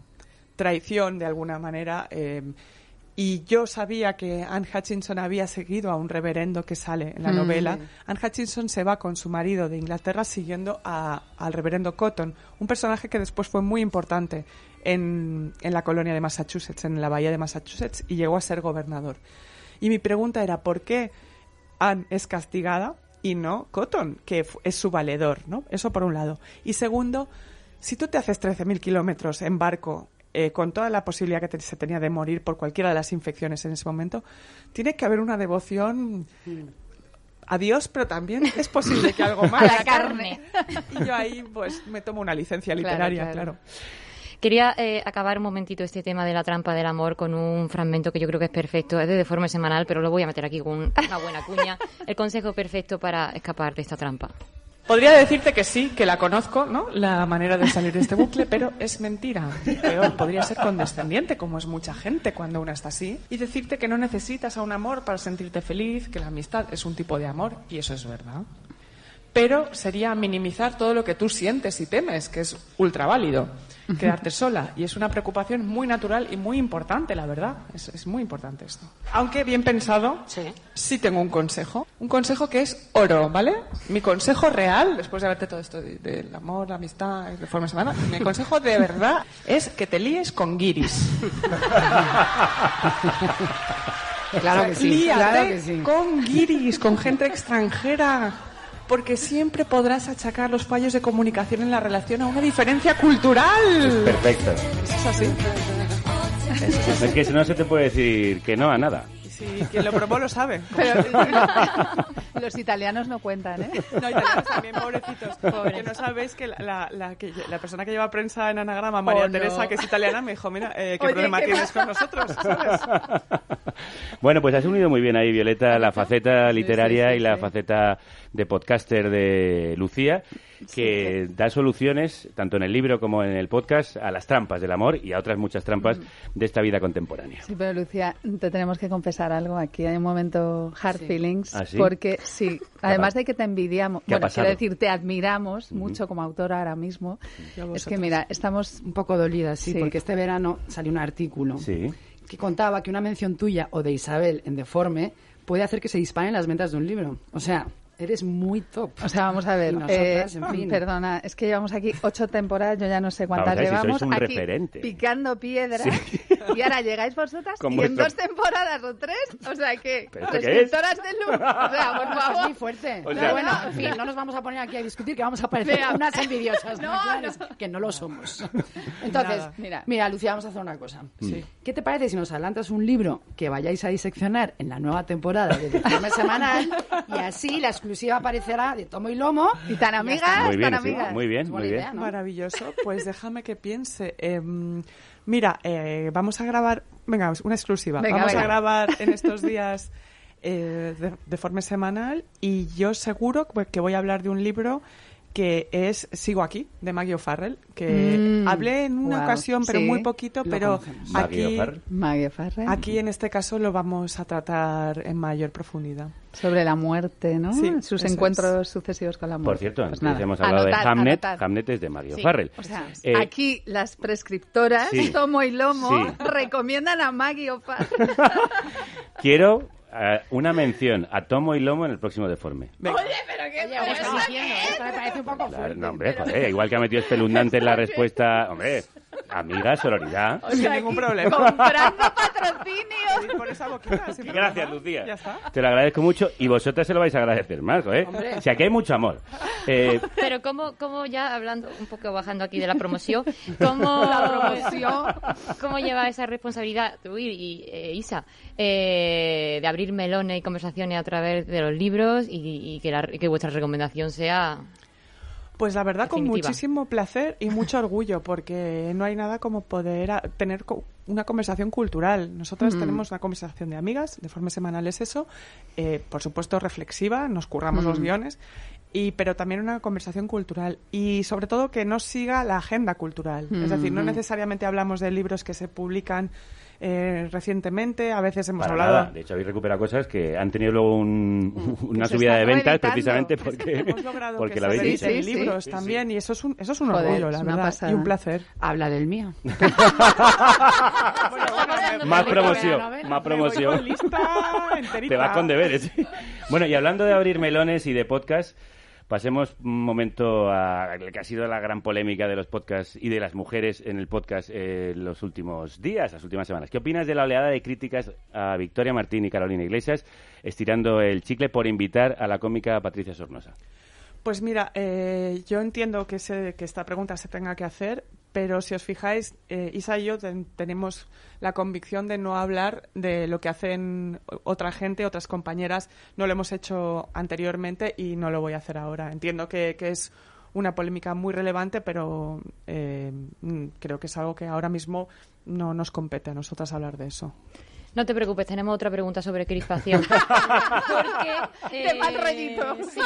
traición de alguna manera. eh, y yo sabía que Anne Hutchinson había seguido a un reverendo que sale en la
Mm.
novela. Anne Hutchinson se va con su marido de Inglaterra siguiendo a- al reverendo Cotton, un personaje que después fue muy importante en, en la colonia de Massachusetts, en la bahía de Massachusetts, y llegó a ser gobernador. Y mi pregunta era, ¿por qué Anne es castigada y no Cotton, que es su valedor? ¿no? Eso por un lado. Y segundo, si tú te haces 13.000 kilómetros en barco, eh, con toda la posibilidad que te- se tenía de morir por cualquiera de las infecciones en ese momento, tiene que haber una devoción a Dios, pero también es posible que algo más.
A la carne.
Y yo ahí, pues, me tomo una licencia literaria,
claro.
claro.
Quería eh, acabar un momentito este tema de la trampa del amor con un fragmento que yo creo que es perfecto. Es de deforme semanal, pero lo voy a meter aquí con una buena cuña. El consejo perfecto para escapar de esta trampa.
Podría decirte que sí, que la conozco, ¿no? La manera de salir de este bucle, pero es mentira. Peor, podría ser condescendiente, como es mucha gente cuando una está así, y decirte que no necesitas a un amor para sentirte feliz, que la amistad es un tipo de amor, y eso es verdad. Pero sería minimizar todo lo que tú sientes y temes, que es ultra válido. Quedarte sola. Y es una preocupación muy natural y muy importante, la verdad. Es, es muy importante esto. Aunque bien pensado, sí. tengo un consejo. Un consejo que es oro, ¿vale? Mi consejo real, después de verte todo esto de- del amor, la amistad, de forma semana, mi consejo de verdad es que te líes con guiris.
Claro que sí,
líate
claro que sí.
con guiris, con gente extranjera. Porque siempre podrás achacar los fallos de comunicación en la relación a una diferencia cultural.
Perfecto.
Eso es así.
Es que si no se te puede decir que no a nada.
Y si quien lo probó lo sabe.
Pero los italianos no cuentan, ¿eh?
No, italianos también, pobrecitos. Porque no sabéis que la, la- la que la persona que lleva prensa en anagrama, María
Oh, no.
Teresa, que es italiana, me dijo, mira, eh, ¿qué
Oye,
problema
¿qué
tienes con nosotros? ¿Sabes?
Bueno, pues has unido muy bien ahí, Violeta, la faceta literaria
sí,
y la
sí.
faceta de podcaster de Lucía, que da soluciones, tanto en el libro como en el podcast, a las trampas del amor y a otras muchas trampas
Mm.
de esta vida contemporánea.
Sí, pero Lucía, te tenemos que confesar algo. Aquí hay un momento hard feelings.
¿Ah, sí?
Porque sí, además de que te envidiamos,
¿Qué ha
bueno, quiero decir, te admiramos mucho como autora ahora mismo. Es que mira, estamos
Un poco dolida, sí,
Sí.
porque este verano salió un artículo
Sí.
que contaba que una mención tuya o de Isabel en Deforme puede hacer que se disparen las ventas de un libro. O sea, eres muy top.
O sea, vamos a ver.
Nosotras,
eh,
en fin.
Perdona, es que llevamos aquí ocho temporadas, yo ya no sé cuántas
ver si
llevamos.
sois un
aquí
referente.
picando piedras. Y ahora llegáis vosotras
Con
y en
vuestro-
dos temporadas o tres, o sea que.
¿Pero esto qué es?
De luz. O sea, por
Es
favor.
muy fuerte.
O
Pero
sea-
bueno, en fin, no nos vamos a poner aquí a discutir que vamos a parecer
Vea.
unas envidiosas,
No,
¿no? Que no lo somos. Entonces,
Nada. Mira.
mira. Lucía, vamos a hacer una cosa.
Sí.
¿Qué te parece si nos adelantas un libro que vayáis a diseccionar en la nueva temporada de Informe Semanal y así la exclusiva aparecerá de tomo y lomo?
Y tan amigas.
Muy bien,
tan
sí,
amigas.
muy bien, muy bien.
idea, ¿no?
Maravilloso. Pues déjame que piense. Em, mira, eh, vamos a grabar. Venga, una exclusiva.
Venga,
vamos
venga.
a grabar en estos días eh, de, de forma semanal y yo seguro que voy a hablar de un libro que es Sigo aquí, de Maggie O'Farrell, que
Mm,
hablé en una
wow,
ocasión, pero
sí,
muy poquito, pero
conocemos.
Aquí,
O'Farrell.
Maggie Farrell.
aquí en este caso lo vamos a tratar en mayor profundidad.
Sobre la muerte, ¿no?
Sí,
Sus encuentros sucesivos con la muerte.
Por cierto,
Pues
antes
nada.
hemos hablado
Anotad,
de Hamnet.
anotad.
Hamnet es de Mario
Sí.
Farrell.
O sea,
Eh,
aquí las prescriptoras,
sí.
tomo y lomo,
Sí.
recomiendan a Maggie O'Farrell.
Quiero eh, una mención a Tomo y Lomo en el próximo deforme.
Venga.
pero qué
Oye, ¿qué estás diciendo? Esto me parece un poco fuerte.
no, hombre, joder, igual que ha metido espeluznante en la respuesta. Hombre, amiga, sororidad.
Sin ningún problema.
Comprando patrocinio.
Sí, por esa boquita, sin
Gracias,
problema.
Lucía.
Ya está.
Te lo agradezco mucho y vosotras se lo vais a agradecer más, ¿eh?
Hombre.
O sea, que hay mucho amor. Eh,
Pero cómo, cómo ya hablando un poco bajando aquí de la promoción, cómo
La promoción.
cómo lleva esa responsabilidad tú y, y, eh, Isa eh, de abrir melones y conversaciones a través de los libros y, y que, la- que vuestra recomendación sea
Pues la verdad, con muchísimo placer y mucho orgullo, porque no hay nada como poder a- tener co- una conversación cultural. Nosotras tenemos una conversación de amigas, de forma semanal es eso, eh, por supuesto reflexiva, nos curramos los guiones, y, pero también una conversación cultural. Y sobre todo que no siga la agenda cultural. Es decir, no necesariamente hablamos de libros que se publican eh, recientemente, a veces hemos
para
hablado...
nada. De hecho, habéis recuperado cosas que han tenido luego un- una
se
subida de ventas precisamente porque,
hemos logrado
porque
que
la habéis
Sí, sí,
libros
sí.
también y eso es un, eso es un
Joder,
orgullo, la
una
verdad,
pasada.
y un placer.
Habla del mío.
Más promoción, más promoción. Te vas con deberes. Bueno, y hablando de abrir melones y de podcast, pasemos un momento a lo que ha sido la gran polémica de los podcasts y de las mujeres en el podcast eh, los últimos días, las últimas semanas. ¿Qué opinas de la oleada de críticas a Victoria Martín y Carolina Iglesias estirando el chicle por invitar a la cómica Patricia Sornosa?
Pues mira, eh, yo entiendo que, se- que esta pregunta se tenga que hacer, pero si os fijáis, eh, Isa y yo ten- tenemos la convicción de no hablar de lo que hacen otra gente, otras compañeras. No lo hemos hecho anteriormente y no lo voy a hacer ahora. Entiendo que, que es una polémica muy relevante, pero eh, mm, creo que es algo que ahora mismo no nos compete a nosotras hablar de eso.
No te preocupes, tenemos otra pregunta sobre crispación. Porque,
De mal rollito.
sí.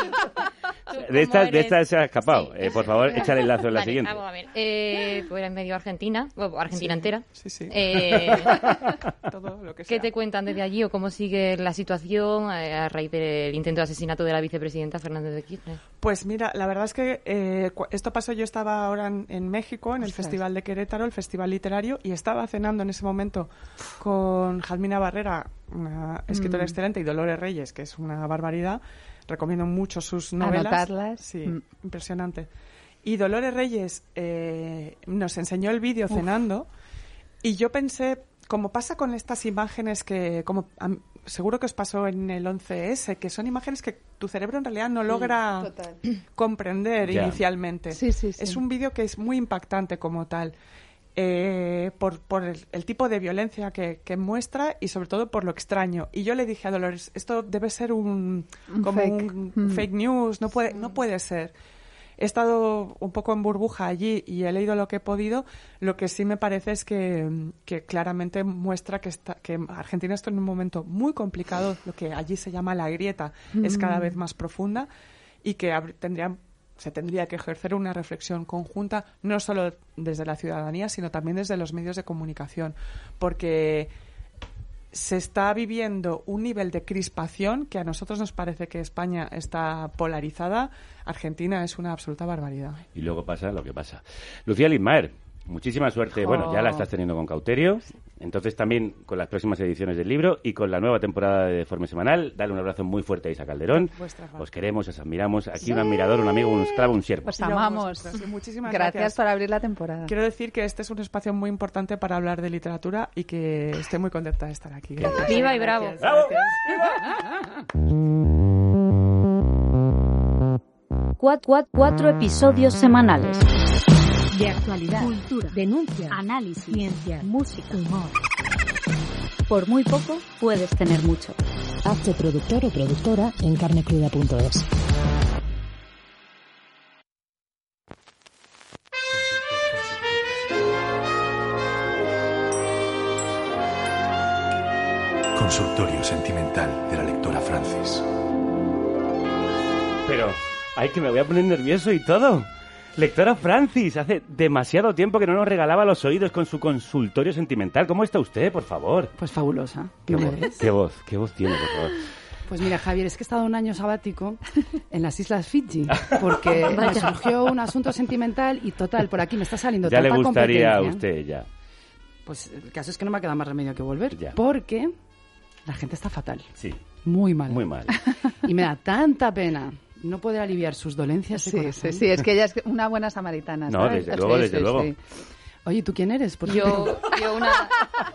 De estas se ha escapado.
Sí.
Eh, por favor, échale el lazo en la
Vale,
siguiente.
Vamos a ver. Eh, pues eres medio argentina, bueno, Argentina entera.
Sí, sí.
Eh,
Todo lo que
¿Qué te cuentan desde allí o cómo sigue la situación eh, a raíz del intento de asesinato de la vicepresidenta Fernández de Kirchner?
Pues mira, la verdad es que eh, cu- esto pasó, yo estaba ahora en, en México, en el
Ostras.
Festival de Querétaro, el Festival Literario, y estaba cenando en ese momento con Jalmina Barrera, una escritora
Mm.
excelente, y Dolores Reyes, que es una barbaridad. Recomiendo mucho sus novelas.
Anotarlas.
Sí,
Mm.
impresionante. Y Dolores Reyes eh, nos enseñó el vídeo cenando, y yo pensé, como pasa con estas imágenes que, como seguro que os pasó en el 11S, que son imágenes que tu cerebro en realidad no logra
total.
comprender inicialmente.
Sí, sí, sí.
Es un vídeo que es muy impactante como tal. Eh, por, por el, el tipo de violencia que, que muestra y sobre todo por lo extraño. Y yo le dije a Dolores, esto debe ser un,
Un
como
fake.
un
Mm.
fake news, no puede, no puede ser. He estado un poco en burbuja allí y he leído lo que he podido. Lo que sí me parece es que, que claramente muestra que, está, que Argentina está en un momento muy complicado. Lo que allí se llama la grieta es cada vez más profunda y que tendrían se tendría que ejercer una reflexión conjunta, no solo desde la ciudadanía, sino también desde los medios de comunicación, porque se está viviendo un nivel de crispación que a nosotros nos parece que España está polarizada, Argentina es una absoluta barbaridad.
Y luego pasa lo que pasa. Lucía Lismaer, muchísima suerte. Bueno, ya la estás teniendo con Cauterio. Entonces también con las próximas ediciones del libro y con la nueva temporada de Deforme Semanal, dale un abrazo muy fuerte a Isa Calderón. Os queremos, os admiramos. Aquí un admirador, un amigo, un esclavo, un siervo.
Os amamos.
Sí, muchísimas
gracias,
gracias.
por abrir la temporada.
Quiero decir que este es un espacio muy importante para hablar de literatura y que estoy muy contenta de estar aquí. Gracias.
Viva y bravo.
Cuat, cuatro episodios semanales.
De actualidad,
Cultura,
denuncia,
análisis,
ciencia,
música.
humor.
Por muy poco puedes tener mucho.
Hazte productor o productora en carnecruda.es.
Consultorio sentimental de la lectora Francis.
Pero, ay, que me voy a poner nervioso y todo. Lectora Francis, hace demasiado tiempo que no nos regalaba los oídos con su consultorio sentimental. ¿Cómo está usted, por favor?
Pues fabulosa.
Qué
¿No me
voz, qué voz, qué voz tiene, por favor.
Pues mira, Javier, es que he estado un año sabático en las Islas Fiji porque me surgió un asunto sentimental y total, por aquí me está saliendo
Ya le
tanta
gustaría a usted, ya.
Pues el caso es que no me queda más remedio que volver
Ya.
porque la gente está fatal,
Sí,
muy mal.
muy mal.
Y me da tanta pena no poder aliviar sus dolencias de
Sí,
corazón.
sí, sí, es que ella es una buena samaritana.
No,
¿sabes?
desde luego,
Sí,
desde
sí,
luego.
sí.
Oye, ¿tú quién eres? Por
Yo, yo una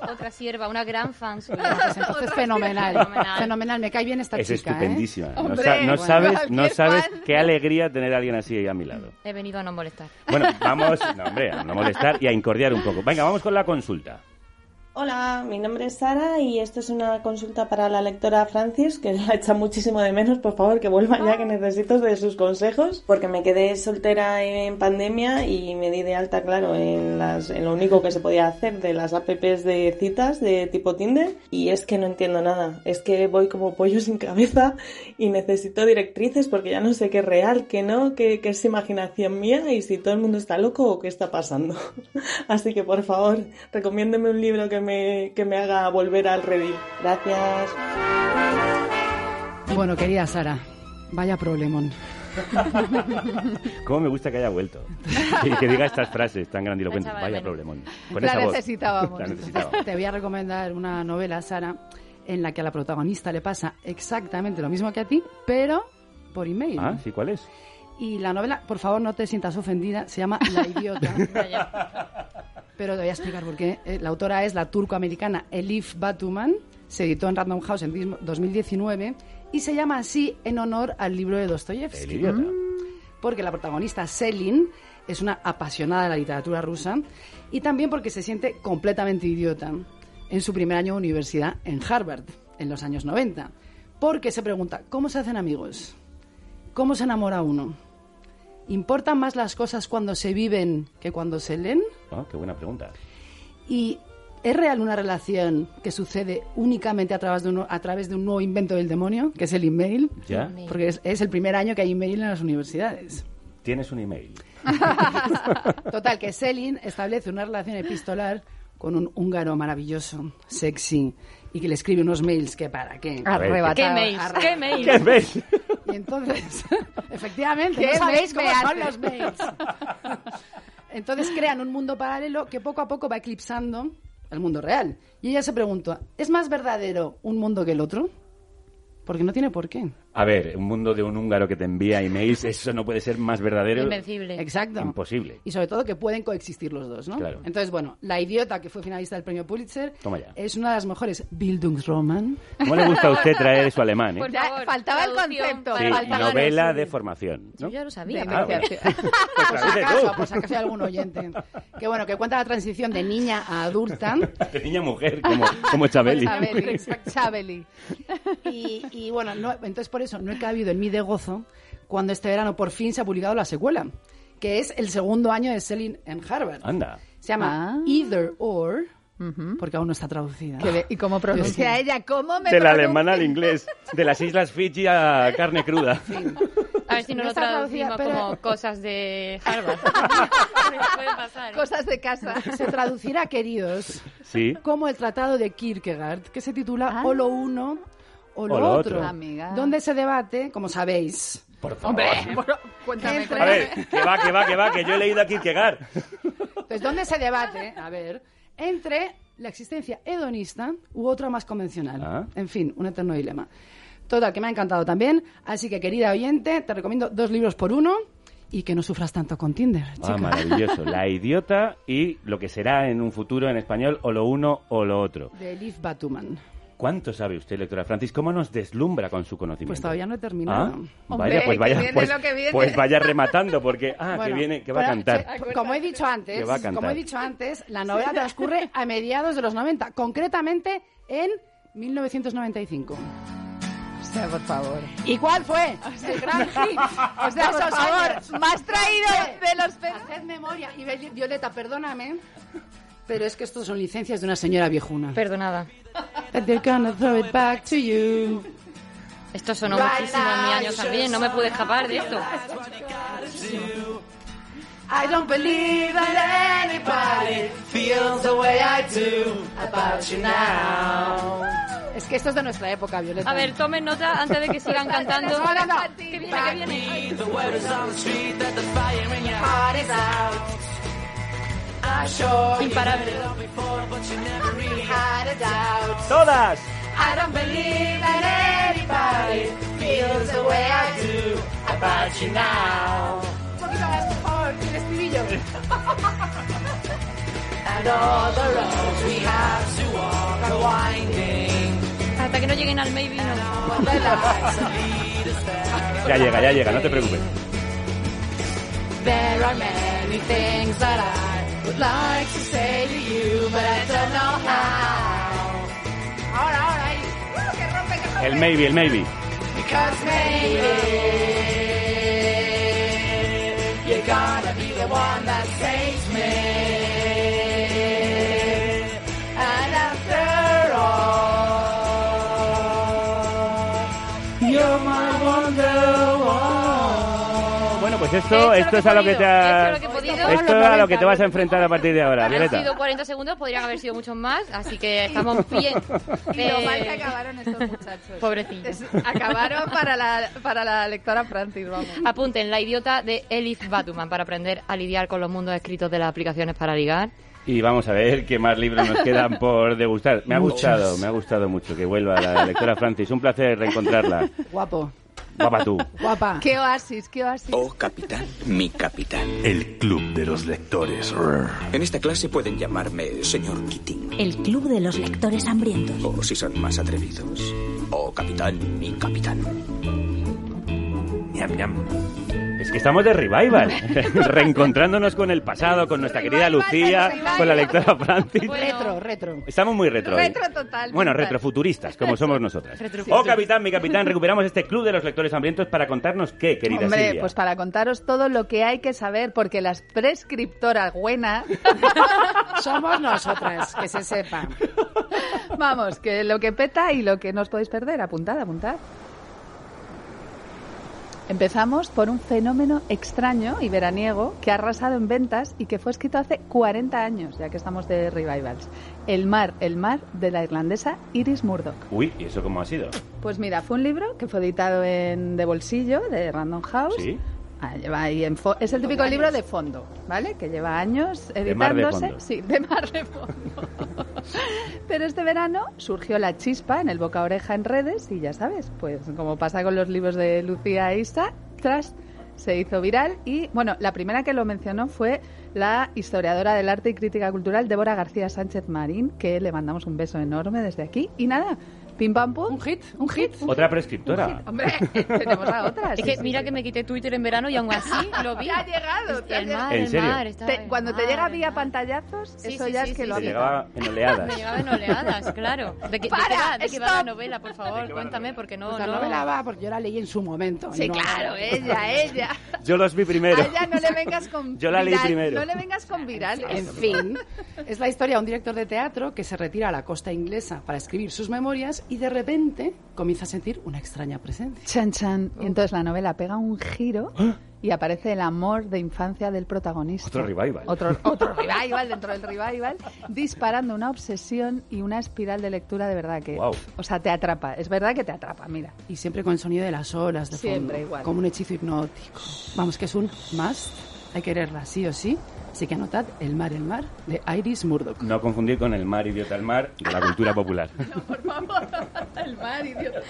otra sierva, una gran fan suya.
Pues entonces fenomenal,
Fenomenal.
fenomenal, me cae bien esta
Es
chica, ¿eh?
estupendísima. No,
Hombre,
sa- no
bueno,
sabes, no sabes
fan.
qué alegría tener a alguien así a mi lado.
He venido a no molestar.
Bueno, vamos, no, hombre, a no molestar y a incordiar un poco. Venga, vamos con la consulta.
Hola, mi nombre es Sara y esto es una consulta para la lectora Francis, que la echa muchísimo de menos. Por favor, que vuelva ya, que necesito de sus consejos, porque me quedé soltera en pandemia y me di de alta, claro, en, las, en lo único que se podía hacer de las apps de citas de tipo Tinder. Y es que no entiendo nada. Es que voy como pollo sin cabeza y necesito directrices porque ya no sé qué es real, qué no, qué, qué es imaginación mía y si todo el mundo está loco o qué está pasando. Así que, por favor, recomiéndeme un libro que me, que me haga volver al redil. Gracias.
Bueno, querida Sara, vaya problemón.
¿Cómo me gusta que haya vuelto? Y que diga estas frases tan grandilocuentes. Vaya problemón. Con
La
esa voz.
necesitábamos.
La necesitábamos.
Te voy a recomendar una novela, Sara, en la que a la protagonista le pasa exactamente lo mismo que a ti, pero por email.
Ah, ¿sí? ¿Cuál es?
Y la novela, por favor, no te sientas ofendida, se llama La idiota. Pero te voy a explicar por qué. Eh, La autora es la turco-americana Elif Batuman, se editó en Random House en dis- 2019 y se llama así en honor al libro de
El
Dostoyevsky.
idiota.
Porque la protagonista Selin es una apasionada de la literatura rusa y también porque se siente completamente idiota en su primer año de universidad en Harvard, en los años 90. Porque se pregunta, ¿cómo se hacen amigos? ¿Cómo se enamora uno? ¿Importan más las cosas cuando se viven que cuando se leen?
Ah, qué buena pregunta.
¿Y es real una relación que sucede únicamente a través de un, a través de un nuevo invento del demonio, que es el email?
¿Ya?
Porque es, es el primer año que hay email en las universidades.
Tienes un email.
Total, que Selin establece una relación epistolar con un húngaro maravilloso, sexy, y que le escribe unos mails que para qué.
Arrebatado.
¿Qué mails?
Arre-
¿Qué mails?
¿Qué ves?
Y entonces, efectivamente,
¿Qué
no sabéis
mails
cómo son los mails. Entonces crean un mundo paralelo que poco a poco va eclipsando el mundo real. Y ella se pregunta, ¿es más verdadero un mundo que el otro? Porque no tiene por qué.
A ver, un mundo de un húngaro que te envía emails, eso no puede ser más verdadero.
Invencible.
Exacto.
Imposible.
Y sobre todo que pueden coexistir los dos, ¿no?
Claro.
Entonces, bueno, La Idiota, que fue finalista del premio Pulitzer,
Toma ya.
es una de las mejores Bildungsroman.
¿Cómo le gusta a usted traer su alemán, eh?
Por
Ya,
favor,
faltaba el concepto,
Sí,
faltaba
novela de formación, ¿no?
Yo ya lo sabía.
De
Ah, bueno. Pues
Por si
tradúcele
acaso, si acaso hay algún oyente. Que bueno, que cuenta la transición de niña a adulta.
De niña a mujer, como, como Chabeli.
Chabeli. Chabeli.
Y, y bueno, no- entonces por eso no he cabido en mí de gozo cuando este verano por fin se ha publicado la secuela, que es el segundo año de Selin en Harvard.
Anda.
Se llama
Ah.
Either or, porque aún no está traducida.
¿Y cómo pronuncia ella? ¿Cómo me
Del
pronuncia?
alemán al inglés. De las Islas Fiji a carne cruda.
A ver si no,
No
lo
está traducida,
traducimos
pero-
como cosas de Harvard. Puede pasar. ¿eh?
Cosas de casa.
Se traducirá, queridos,
Sí.
como el tratado de Kierkegaard, que se titula
Ah.
O lo uno o lo,
O lo
otro,
otro.
Amiga.
donde se debate, como sabéis,
Por favor.
Hombre, bueno, cuéntame.
Entre-
A ver, que va, que va, que va, que yo he leído a Kierkegaard.
Pues ¿dónde se debate? A ver, entre la existencia hedonista u otra más convencional.
Ah.
En fin, un eterno dilema. Total, que me ha encantado también. Así que, querida oyente, te recomiendo dos libros por uno y que no sufras tanto con Tinder, chica.
Ah, maravilloso. La idiota y lo que será en un futuro en español o lo uno o lo otro.
De Elif Batuman.
¿Cuánto sabe usted, lectora Francis? ¿Cómo nos deslumbra con su conocimiento?
Pues todavía no he terminado.
Ah,
Hombre,
vaya, pues
que
vaya,
viene
pues,
lo que viene.
pues vaya rematando, porque ah, que
Bueno,
viene, que va a cantar.
Como he dicho antes,
Que va a cantar.
como he dicho antes, la novela transcurre a mediados de los 90, concretamente en 1995.
O sea, por favor.
¿Y cuál fue? El gran hit.
O sea, por favor, más traído de los.
Haced memoria. Y Viol- Violeta, perdóname, pero es que estos son licencias de una señora viejuna.
Perdonada.
They're gonna throw it back to you.
Esto sonó muchísimo en mi año también, no me pude escapar de esto.
I don't believe that anybody feels the way I do about you now. Es que esto es de nuestra época, Violeta.
A ver, tomen nota antes de que sigan cantando.
No, no, no.
Que viene, que viene. Imparable.
¡Todas!
I don't believe that anybody feels the way I do about you now. Un poquito más, por favor, el estribillo. And all the roads we have to walk are winding.
Hasta que no lleguen al maybe, no.
Ya llega, ya llega, no te preocupes.
There are many things that I would like to say to you, but I don't know how. Ahora, ahora, ahí. Uh, que rompe, que rompe.
El maybe, el maybe.
Because maybe you're gonna be the one that saves me. And after all, you're my wonderwall.
Bueno, pues esto, esto es a lo que te ha-
He
esto es a lo que te vas a enfrentar a partir de ahora,
Han
Violeta.
sido 40 segundos, podrían haber sido muchos más, así que estamos bien.
Y lo mal que
Eh,
acabaron estos muchachos.
Pobrecillos.
Acabaron para la, para la lectora Francis, vamos.
Apunten, La idiota de Elif Batuman para aprender a lidiar con los mundos escritos de las aplicaciones para ligar.
Y vamos a ver qué más libros nos quedan por degustar. Me ha
Muchos.
gustado, me ha gustado mucho que vuelva la lectora Francis. Un placer reencontrarla.
Guapo.
Papá tú.
Guapa.
Qué oasis, qué oasis.
Oh, capitán, mi capitán.
El club de los lectores.
En esta clase pueden llamarme señor Keating.
El club de los lectores hambrientos.
O si son más atrevidos. Oh, capitán, mi capitán.
Ñam, ñam. Es que estamos de revival, reencontrándonos con el pasado, con nuestra querida Lucía, con la lectora Francis.
Retro, retro.
Estamos muy retro. hoy.
Retro total.
Bueno,
total.
retrofuturistas, como somos nosotras.
Retrofuturistas.
Oh, capitán, mi capitán, recuperamos este club de los lectores hambrientos para contarnos qué, querida
Hombre,
Silvia.
pues para contaros todo lo que hay que saber, porque las prescriptoras buenas,
Somos nosotras, que se sepa.
vamos, que lo que peta y lo que no os podéis perder, apuntad, apuntad. Empezamos por un fenómeno extraño y veraniego que ha arrasado en ventas y que fue escrito hace 40 años, ya que estamos de revivals. El mar, el mar de la irlandesa Iris Murdoch.
Uy, ¿y eso cómo ha sido?
Pues mira, fue un libro que fue editado en De Bolsillo, de Random House.
Sí.
Ah, lleva ahí en fo- es el típico libro de fondo, ¿vale? Que lleva años
De mar de
editándose.
fondo.
Sí, de mar de fondo. Pero este verano surgió la chispa en el boca oreja en redes y ya sabes, pues como pasa con los libros de Lucía e Isa, tras se hizo viral y bueno, la primera que lo mencionó fue la historiadora del arte y crítica cultural Débora García Sánchez Marín, que le mandamos un beso enorme desde aquí y nada, pim pam pum,
Un hit, un hit.
Otra prescriptora.
Hombre, tenemos a otra.
Es que
sí,
mira
sí.
que me quité Twitter en verano y aún así lo vi.
Te ha llegado, te
El
llegado.
mar,
¿En
el
serio?
mar.
Te-
el
cuando te
mar,
llega
el
vía
mar.
pantallazos,
Sí,
eso
sí,
ya
sí,
es que
sí,
lo
Te
ha
llegaba en oleadas.
Me llegaba en oleadas, claro. ¿De qué, de
Para,
qué va, de qué va la novela, por favor? Cuéntame, porque no...
Pues la
no-
novela va porque yo la leí en su momento.
Sí,
No-
claro, ella, ella.
Yo los vi primero.
A ella no le vengas con
Yo la leí
viral-
primero.
No le vengas con virales.
En fin, es la historia de un director de teatro que se retira a la costa inglesa para escribir sus memorias y de repente comienza a sentir una extraña presencia.
Chan, chan. Y entonces la novela pega un giro y aparece el amor de infancia del protagonista.
Otro revival.
Otro, otro revival dentro del revival, disparando una obsesión y una espiral de lectura de verdad que,
Guau.
o sea, te atrapa. Es verdad que te atrapa, mira.
Y siempre con el sonido de las olas de
Siempre
fondo,
igual.
como un hechizo hipnótico. Vamos, que es un must. Hay que leerla, sí o sí. Así que anotad El mar, el mar, de Iris Murdoch.
No confundir con el mar, idiota, el mar de la cultura popular.
Por favor, el mar, idiota.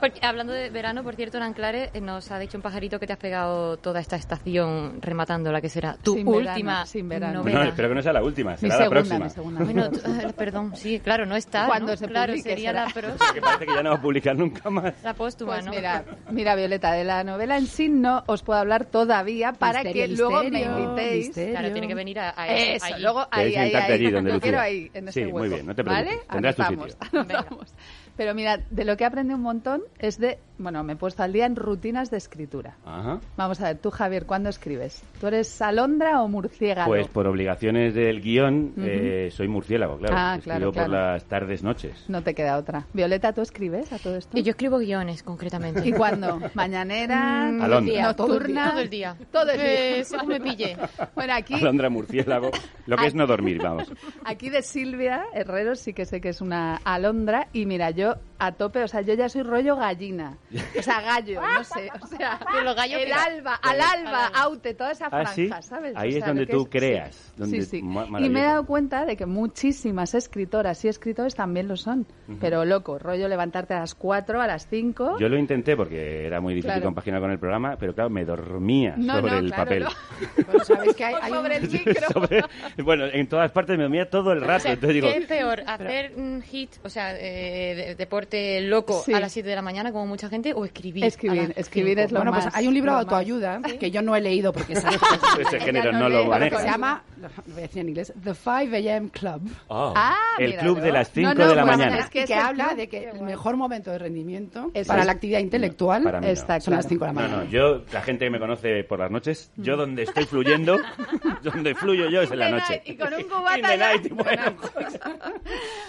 Porque, hablando de verano, por cierto, en Anclares eh, nos ha dicho un pajarito que te has pegado toda esta estación rematando la que será tu
Sin verano,
última
sin verano.
novela.
No, espero que no sea la última,
Mi
será la
segunda,
próxima.
mi segunda.
Bueno, tú- ah, perdón, sí, claro, no está.
Cuando
¿no?
se
claro,
publique
sería
será.
la próxima.
Que parece que ya no va a publicar nunca más.
La póstuma,
Pues
¿no?
mira, mira, Violeta, de la novela en sí no os puedo hablar todavía para
Misterio,
que luego me
misterio,
invitéis.
misterio.
Claro, tiene que venir a, a
Eso,
allí.
luego ahí, ahí, ahí.
allí donde
Lo
Lucía.
quiero ahí, en ese
Sí, muy
hueco.
bien, no te preocupes,
¿Vale?
tendrás tu sitio.
anotamos. Pero mira, de lo que he aprendido un montón es de, bueno, me he puesto al día en rutinas de escritura.
Ajá.
Vamos a ver, tú Javier, ¿cuándo escribes? ¿Tú eres alondra o murciélago?
Pues por obligaciones del
guion,
eh, soy murciélago, claro.
Ah,
Escribo
claro,
por
claro.
las tardes, noches.
No te queda otra. Violeta, ¿tú escribes a todo esto?
Y yo escribo guiones, concretamente.
¿Y cuándo? ¿Mañanera?
Mm,
Alondra.
¿Nocturna?
Todo el día.
Todo el día.
Eh, me pille.
Bueno, aquí,
Alondra murciélago. Lo que es no dormir, vamos.
aquí de Silvia Herrero sí que sé que es una alondra. Y mira, yo a tope, o sea, yo ya soy rollo gallina. O sea, gallo, no sé. O sea,
Pero los gallos
el alba, al alba, aute, toda esa
Ah,
franja,
¿sí?
¿sabes?
Ahí
O
es donde tú creas,
sí.
donde-
sí, sí.
ma-
Y me he dado cuenta de que muchísimas escritoras y escritores también lo son. Pero loco, rollo levantarte a las 4, a las 5.
Yo lo intenté porque era muy difícil
Claro.
compaginar con el programa, pero claro, me dormía
No,
sobre
no,
el
claro,
papel.
no.
Bueno, sabéis que hay, hay un-
sobre el micro.
Sobre- bueno, en todas partes me dormía todo el
O
rato.
sea,
entonces digo,
¿Qué es peor? ¿Hacer un hit, o sea, eh, de- deporte loco
Sí.
a las 7 de la mañana, como mucha gente, o escribir?
Escribir,
a las
escribir
cinco?
es lo
Bueno,
más.
pues hay un libro de
lo más.
autoayuda que yo no he leído porque sabe
ese género
no
no lo maneja.
se llama, lo voy a decir en inglés, The 5 a.m. Club.
Oh,
Ah,
el
míralo.
club de las 5
No, no,
de la
pues
mañana.
es que es
que habla
club.
de que el mejor momento de rendimiento
Eso
para
es.
la actividad intelectual
no.
Está
son las
claro.
5 de la
No,
mañana.
no, yo, la gente que me conoce por las noches, yo donde estoy fluyendo, donde fluyo yo es en la noche.
Y con un
In
cubata
bueno.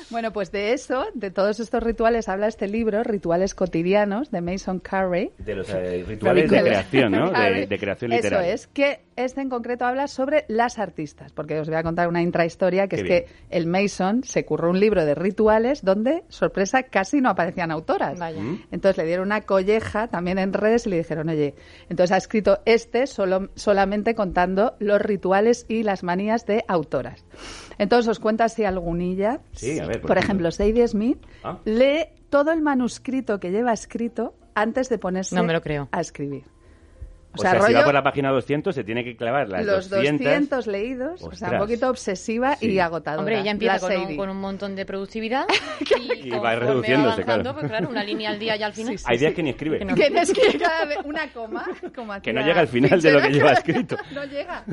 Bueno, pues de eso, de todos estos rituales, habla este libro, Rituales Cotidianos, de Mason Carey.
De los eh, rituales de creación, ¿no? De, de creación literaria.
Eso es, que este en concreto habla sobre las artistas, porque os voy a contar una intrahistoria, que
Qué
es
bien.
que el Mason se curró un libro de rituales donde, sorpresa, casi no aparecían autoras.
Vaya.
¿Mm?
Entonces le dieron una colleja también en redes y le dijeron, oye, entonces ha escrito este solo, solamente contando los rituales y las manías de autoras. Entonces os cuento así algunilla.
Sí, a ver, por ejemplo,
Sadie Smith
Ah.
lee todo el manuscrito que lleva escrito antes de ponerse
No me lo creo.
a escribir.
O sea, si
rollo
va por la página 200 se tiene que clavar las
los
200.
200 leídos, o sea, un
Ostras.
poquito obsesiva
Sí.
y agotadora.
Hombre, ella empieza con un, con un montón de productividad y,
Y va reduciéndose,
avanzando,
claro.
Pues claro, una línea al día y al final.
Sí, sí,
Hay días
sí.
que ni escribe.
Que no.
Que es que cada vez una coma, como
Que no llega al final de lo que lleva escrito.
No llega.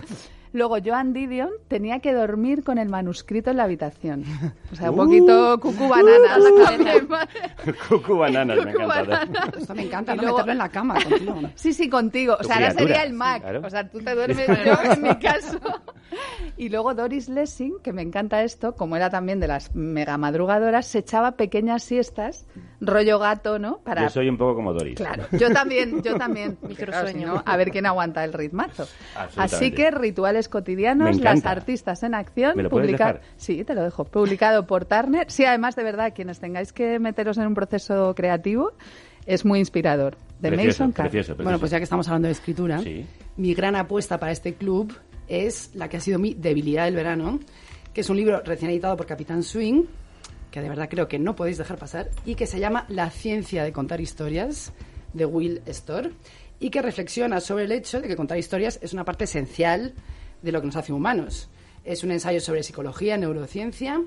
Luego, Joan Didion tenía que dormir con el manuscrito en la habitación. O sea, un
Uh.
poquito cucú bananas. también, ¿vale?
Cucu bananas, me encanta.
bananas.
Esto me encanta,
Y
no
luego-
meterlo en la cama contigo.
Sí, sí, contigo. O sea, ahora sería el
sí,
Mac.
claro.
O sea, tú te duermes yo, en mi caso. Y luego Doris Lessing, que me encanta esto, como era también de las mega madrugadoras, se echaba pequeñas siestas, rollo gato, ¿no? Para
Yo soy un poco como Doris.
Claro, yo también, yo también.
Microsueño.
no, a ver quién aguanta el ritmazo. Así que rituales
Me
cotidianos, las artistas en acción,
¿Me lo puedes
publica-
dejar?
Sí, te lo dejo. Publicado por Turner. Sí, además de verdad, quienes tengáis que meteros en un proceso creativo, es muy inspirador. De
Precioso,
Mason Carr.
precioso, precioso.
Bueno, pues ya que estamos hablando de escritura,
Sí.
mi gran apuesta para este club es la que ha sido mi debilidad del verano, que es un libro recién editado por Capitán Swing, que de verdad creo que no podéis dejar pasar, y que se llama La ciencia de contar historias, de Will Storr, y que reflexiona sobre el hecho de que contar historias es una parte esencial de lo que nos hace humanos. Es un ensayo sobre psicología, neurociencia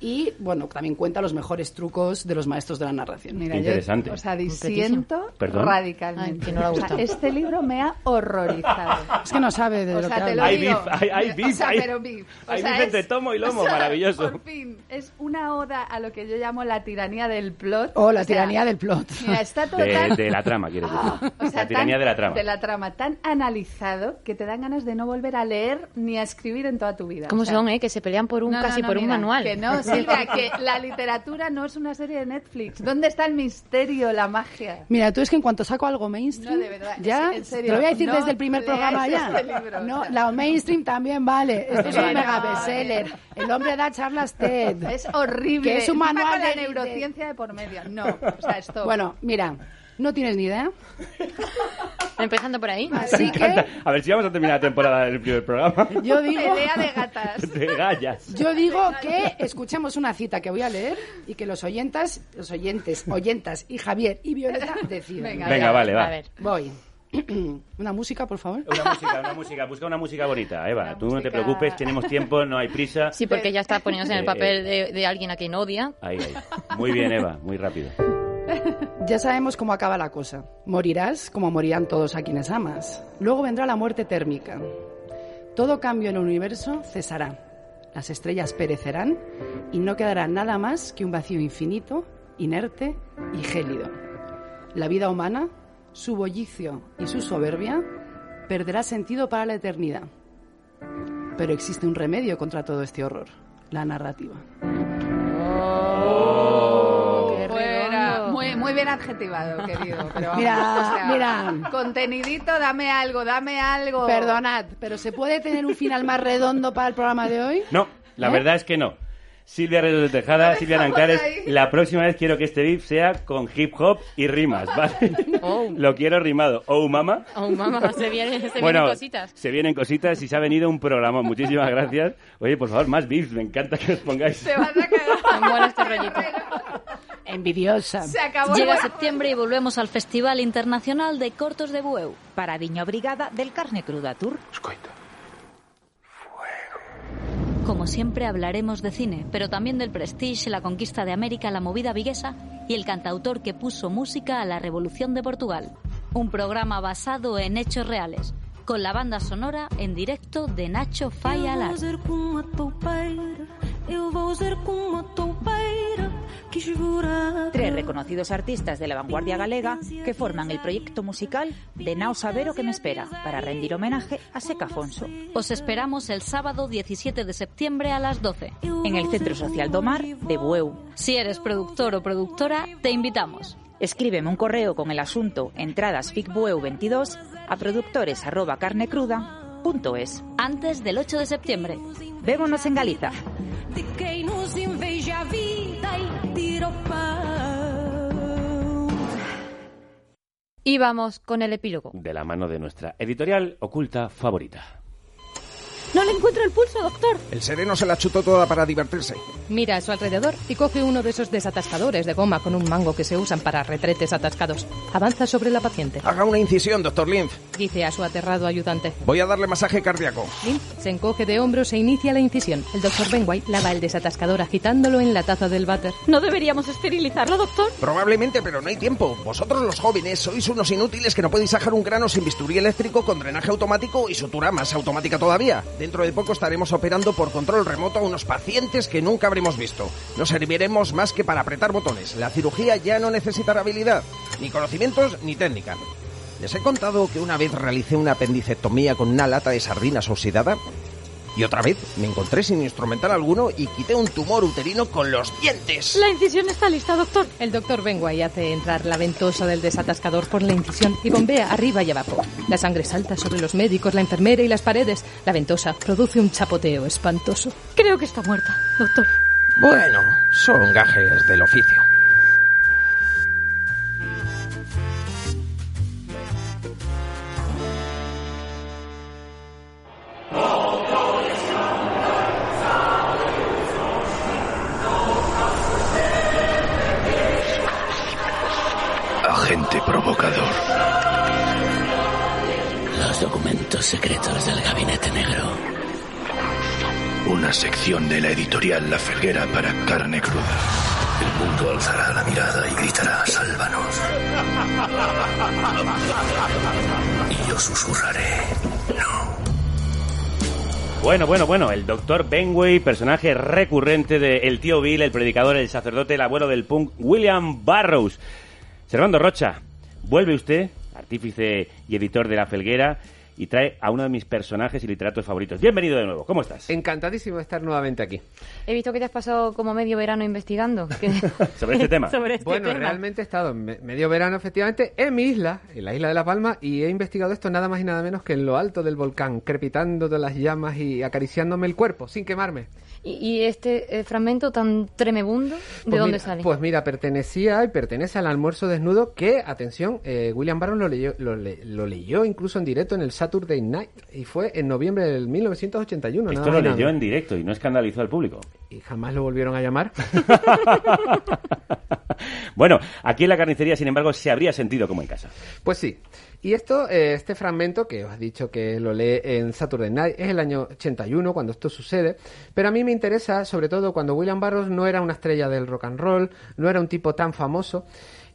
y, bueno, también cuenta los mejores trucos de los maestros de la narración.
Mira, yo,
interesante.
o sea, disiento
Perdón.
radicalmente.
Ay, que no le ha
O sea,
gustado.
este libro me ha horrorizado.
Es que no sabe de
O
lo
sea,
que
te lo
habla.
Hay beef, hay- hay
O
beef,
sea,
hay-
pero beef. O
hay
sea,
beef entre
es-
tomo y lomo,
o sea,
maravilloso.
Por fin, es una oda a lo que yo llamo la tiranía del plot.
Oh, la
O sea,
tiranía del plot.
Mira, está todo
De,
tan...
de la trama, quiero decir.
Ah, o sea,
la tiranía
tan-
de la trama.
De la trama, tan analizado que te dan ganas de no volver a leer ni a escribir en toda tu vida.
¿Cómo
O sea,
son, eh? Que se pelean por un
no,
casi
no,
por un manual.
Que no, Silvia, que la literatura no es una serie de Netflix. ¿Dónde está el misterio, la magia?
Mira, tú es que en cuanto saco algo mainstream,
No, de verdad,
ya,
en serio,
te lo voy a decir
no
desde el primer programa ya.
este libro,
no,
o sea.
la mainstream también vale. Esto es un mega bestseller. El hombre da charlas TED.
Es horrible.
Que es un manual de-
neurociencia de por medio. No, o sea, esto.
Bueno, mira, no tienes ni idea.
Empezando por ahí.
Así que
A ver si vamos a terminar la temporada del primer programa.
yo digo,
Pelea de gatas.
De gallas.
yo digo que escuchemos una cita que voy a leer y que los oyentas, los oyentes, oyentas y Javier y Violeta decidan.
Venga,
Venga, vale, va.
A ver.
Voy. una música, por favor.
Una música, una música. Busca una música bonita, Eva. Tú no te
música-
preocupes, tenemos tiempo, no hay prisa.
Sí, porque ella está poniéndose en el
Eh,
papel de, de alguien a quien odia.
Ahí, ahí. Muy bien, Eva, muy rápido.
Ya sabemos cómo acaba la cosa. Morirás como morirán todos a quienes amas. Luego vendrá la muerte térmica. Todo cambio en el universo cesará. Las estrellas perecerán y no quedará nada más que un vacío infinito, inerte y gélido. La vida humana, su bullicio y su soberbia perderá sentido para la eternidad. Pero existe un remedio contra todo este horror, la narrativa.
Muy, bien adjetivado, querido. Pero vamos,
Mira,
o sea,
mira.
Contenidito, dame algo, dame algo.
Perdonad, pero ¿se puede tener un final más redondo para el programa de hoy?
No, la
¿Eh?
verdad es que no. Silvia Redes de Tejada, Silvia Nancares, la próxima vez quiero que este beat sea con hip hop y rimas, ¿vale?
Oh.
Lo quiero rimado. Oh, mama.
Oh, mamá, se vienen, se
bueno,
vienen cositas.
se vienen cositas y se ha venido un programa. Muchísimas gracias. Oye, por favor, más beats. Me encanta que os pongáis.
Te vas a cagar.
Tan bueno este rollito.
Envidiosa.
Se acabó.
Llega
el-
septiembre y volvemos al Festival Internacional de Cortos de Bueu. Paradiña obrigada del Carne Cruda Tour. Como siempre hablaremos de cine, pero también del Prestige, la conquista de América, la movida viguesa y el cantautor que puso música a la Revolución de Portugal. Un programa basado en hechos reales, con la banda sonora en directo de Nacho Falla Alar.
Tres reconocidos artistas de la vanguardia galega que forman el proyecto musical de Nao Saber o que me espera para rendir homenaje a Seca Afonso
Os esperamos el sábado 17 de septiembre a las 12.
en el Centro Social do Mar de Bueu.
Si eres productor o productora, te invitamos.
Escríbeme un correo con el asunto entradas FICBUEU 22 a productores arroba carnecruda.es.
Antes del 8 de septiembre.
Vémonos en Galiza.
De quem nos inveja a vida e tira o pão.
Y vamos con el epílogo.
De la mano de nuestra editorial oculta favorita.
No le encuentro el pulso, doctor.
El sereno se la chutó toda para divertirse.
Mira a su alrededor y coge uno de esos desatascadores de goma con un mango que se usan para retretes atascados. Avanza sobre la paciente.
Haga una incisión, doctor Linf.
Dice a su aterrado ayudante.
Voy a darle masaje cardíaco.
Lynn se encoge de hombros e inicia la incisión. El doctor Benway lava el desatascador agitándolo en la taza del váter.
¿No deberíamos esterilizarlo, doctor?
Probablemente, pero no hay tiempo. Vosotros los jóvenes sois unos inútiles que no podéis sacar un grano sin bisturí eléctrico con drenaje automático y sutura más automática todavía. Dentro de poco estaremos operando por control remoto a unos pacientes que nunca habremos visto. No serviremos más que para apretar botones. La cirugía ya no necesitará habilidad, ni conocimientos, ni técnica. ¿Les he contado que una vez realicé una apendicectomía con una lata de sardinas oxidada? Y otra vez me encontré sin instrumental alguno y quité un tumor uterino con los dientes.
La incisión está lista, doctor. El doctor Benway hace entrar la ventosa del desatascador por la incisión y bombea arriba y abajo. La sangre salta sobre los médicos, la enfermera y las paredes. La ventosa produce un chapoteo espantoso.
Creo que está muerta, doctor.
Bueno, son gajes del oficio.
De la editorial La Felguera para carne cruda. El mundo alzará la mirada y gritará, sálvanos. Y yo susurraré,
Bueno, bueno, bueno, el doctor Benway, personaje recurrente de El tío Bill, el predicador, el sacerdote, el abuelo del punk, William Barrows. Servando Rocha, vuelve usted, artífice y editor de La Felguera, y trae a uno de mis personajes y literatos favoritos. Bienvenido de nuevo, ¿cómo estás?
Encantadísimo de estar nuevamente aquí.
He visto que te has pasado como medio verano investigando. que-
Sobre este tema.
Sobre este
bueno,
tema.
realmente he estado medio verano, efectivamente, en mi isla, en la isla de La Palma, y he investigado esto nada más y nada menos que en lo alto del volcán, crepitando de las llamas y acariciándome el cuerpo, sin quemarme.
¿Y, y este eh, fragmento tan tremebundo, de
Pues
dónde
mira,
sale?
Pues mira, pertenecía y pertenece al almuerzo desnudo que, atención, eh, William Barron lo leyó, lo, le- lo leyó incluso en directo en el Saturday Night y fue en noviembre del 1981.
Esto
nada
lo leyó
nada
en directo y no escandalizó al público.
Y jamás lo volvieron a llamar.
Bueno, aquí en la carnicería, sin embargo, se habría sentido como en casa.
Pues sí. Y esto, eh, este fragmento que os he dicho que lo lee en Saturday Night es el año 81 cuando esto sucede, pero a mí me interesa sobre todo cuando William Burroughs no era una estrella del rock and roll, no era un tipo tan famoso.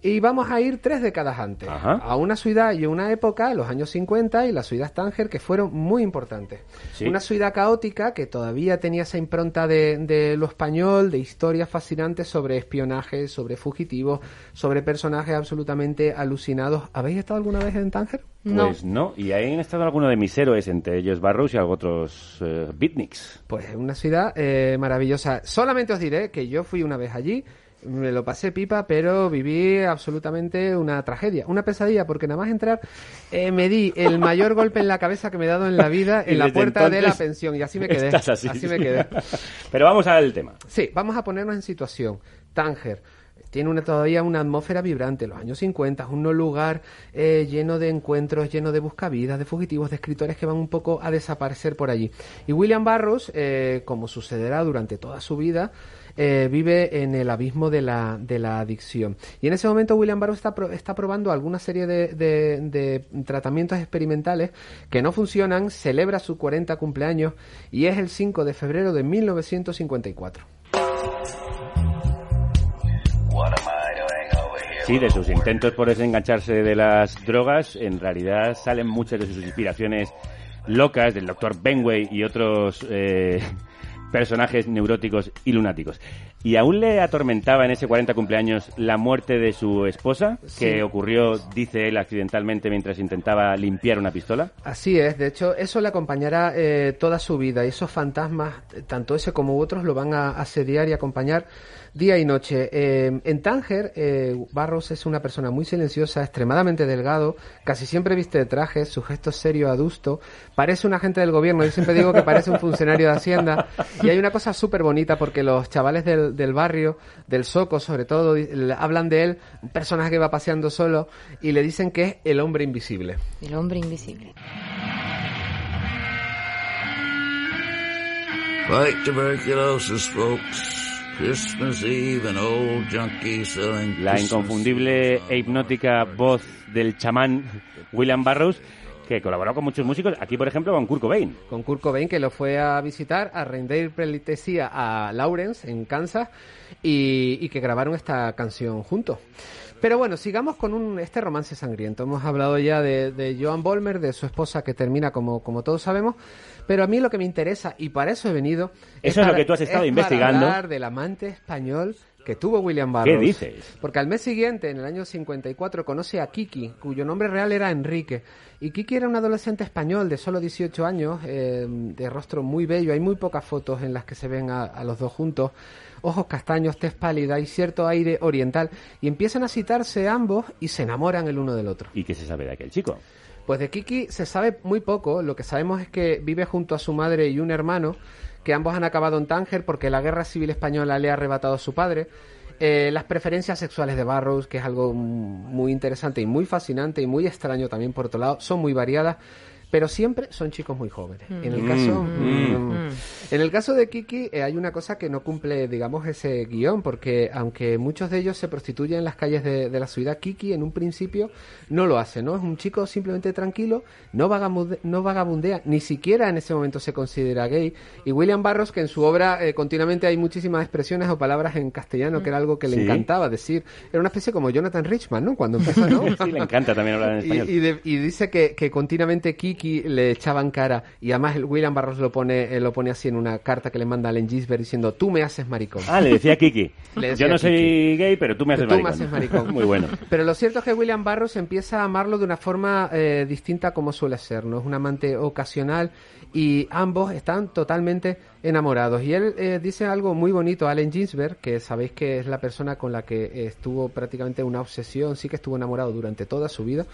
Y vamos a ir tres décadas antes, a una ciudad y una época, los años 50 y la ciudad Tánger, que fueron muy importantes.
Sí.
Una ciudad caótica que todavía tenía esa impronta de, de lo español, de historias fascinantes sobre espionaje, sobre fugitivos, sobre personajes absolutamente alucinados. ¿Habéis estado alguna vez en Tánger?
Pues no, y ahí han estado algunos de mis héroes, entre ellos Barrows y otros eh, beatniks.
Pues es una ciudad eh, maravillosa. Solamente os diré que yo fui una vez allí, me lo pasé pipa, pero viví absolutamente una tragedia, una pesadilla, porque nada más entrar eh, me di el mayor golpe en la cabeza que me he dado en la vida en la puerta de la pensión y así me quedé.
así.
me quedé.
Pero vamos al tema.
Sí, vamos a ponernos en situación. Tánger. Tiene una, todavía una atmósfera vibrante, los años 50, es un lugar eh, lleno de encuentros, lleno de buscavidas, de fugitivos, de escritores que van un poco a desaparecer por allí. Y William Burroughs, eh, como sucederá durante toda su vida, eh, vive en el abismo de la, de la adicción. Y en ese momento William Burroughs está, está probando alguna serie de, de- de tratamientos experimentales que no funcionan, celebra su 40 cumpleaños y es el 5 de febrero de 1954.
Sí, de sus intentos por desengancharse de las drogas, en realidad salen muchas de sus inspiraciones locas del doctor Benway y otros eh, personajes neuróticos y lunáticos. ¿Y aún le atormentaba en ese 40 cumpleaños la muerte de su esposa, que ocurrió, dice él, accidentalmente mientras intentaba limpiar una pistola?
Así es, de hecho, eso le acompañará eh, toda su vida. Y esos fantasmas, tanto ese como otros, lo van a asediar y acompañar día y noche. Eh, en Tánger, eh, Barros es una persona muy silenciosa, extremadamente delgado, casi siempre viste de traje, su gesto es serio, adusto, parece un agente del gobierno, yo siempre digo que parece un funcionario de Hacienda, y hay una cosa súper bonita porque los chavales del, del barrio, del Soco sobre todo, hablan de él, un personaje que va paseando solo, y le dicen que es el hombre invisible.
El hombre invisible.
Fight tuberculosis, folks. Christmas Eve, an old junkie selling
La inconfundible e hipnótica voz del chamán William Burroughs, que colaboró con muchos músicos, aquí por ejemplo con Kurt Cobain.
con Kurt Cobain que lo fue a visitar a rendir pleitesía a Lawrence en Kansas y, y que grabaron esta canción juntos. Pero bueno, sigamos con un, este romance sangriento. Hemos hablado ya de, de Joan Bolmer, de su esposa que termina como, como todos sabemos, pero a mí lo que me interesa, y para eso he venido...
Eso es lo que tú has estado
es
investigando.
Para hablar del amante español que tuvo William Burroughs.
¿Qué dices?
Porque al mes siguiente, en el año 54, conoce a Kiki, cuyo nombre real era Enrique. Y Kiki era un adolescente español de solo 18 años, eh, de rostro muy bello. Hay muy pocas fotos en las que se ven a, a los dos juntos. Ojos castaños, tez pálida y cierto aire oriental. Y empiezan a citarse ambos y se enamoran el uno del otro.
¿Y qué se sabe de aquel chico?
Pues de Kiki se sabe muy poco. Lo que sabemos es que vive junto a su madre y un hermano, que ambos han acabado en Tánger porque la guerra civil española le ha arrebatado a su padre. Eh, las preferencias sexuales de Barrows, que es algo muy interesante y muy fascinante y muy extraño también por otro lado, son muy variadas. Pero siempre son chicos muy jóvenes. En el
Mm.
caso,
Mm.
mm, en el caso de Kiki eh, hay una cosa que no cumple, digamos, ese guion, porque aunque muchos de ellos se prostituyen en las calles de, de la ciudad, Kiki en un principio no lo hace, ¿no? Es un chico simplemente tranquilo, no, vagamude- no vagabundea, ni siquiera en ese momento se considera gay. Y William Barros, que en su obra eh, continuamente hay muchísimas expresiones o palabras en castellano, que era algo que le
Sí.
encantaba decir. Era una especie como Jonathan Richman, ¿no? Cuando empezó, ¿no?
Sí, le encanta también hablar en
Y,
español.
y de- y dice que, que continuamente Kiki le echaban cara y además el William Barros lo pone eh, lo pone así en una carta que le manda a Allen Ginsberg diciendo tú me haces maricón.
Ah, le decía Kiki.
Le decía
Yo no
Kiki.
soy gay, pero tú me haces
Tú me
maricón.
haces maricón.
Muy bueno.
Pero lo cierto es que William Barros empieza a amarlo de una forma eh, distinta como suele ser, ¿no? Es un amante ocasional y ambos están totalmente enamorados. Y él eh, dice algo muy bonito, Allen Ginsberg, que sabéis que es la persona con la que estuvo prácticamente una obsesión, sí que estuvo enamorado durante toda su vida.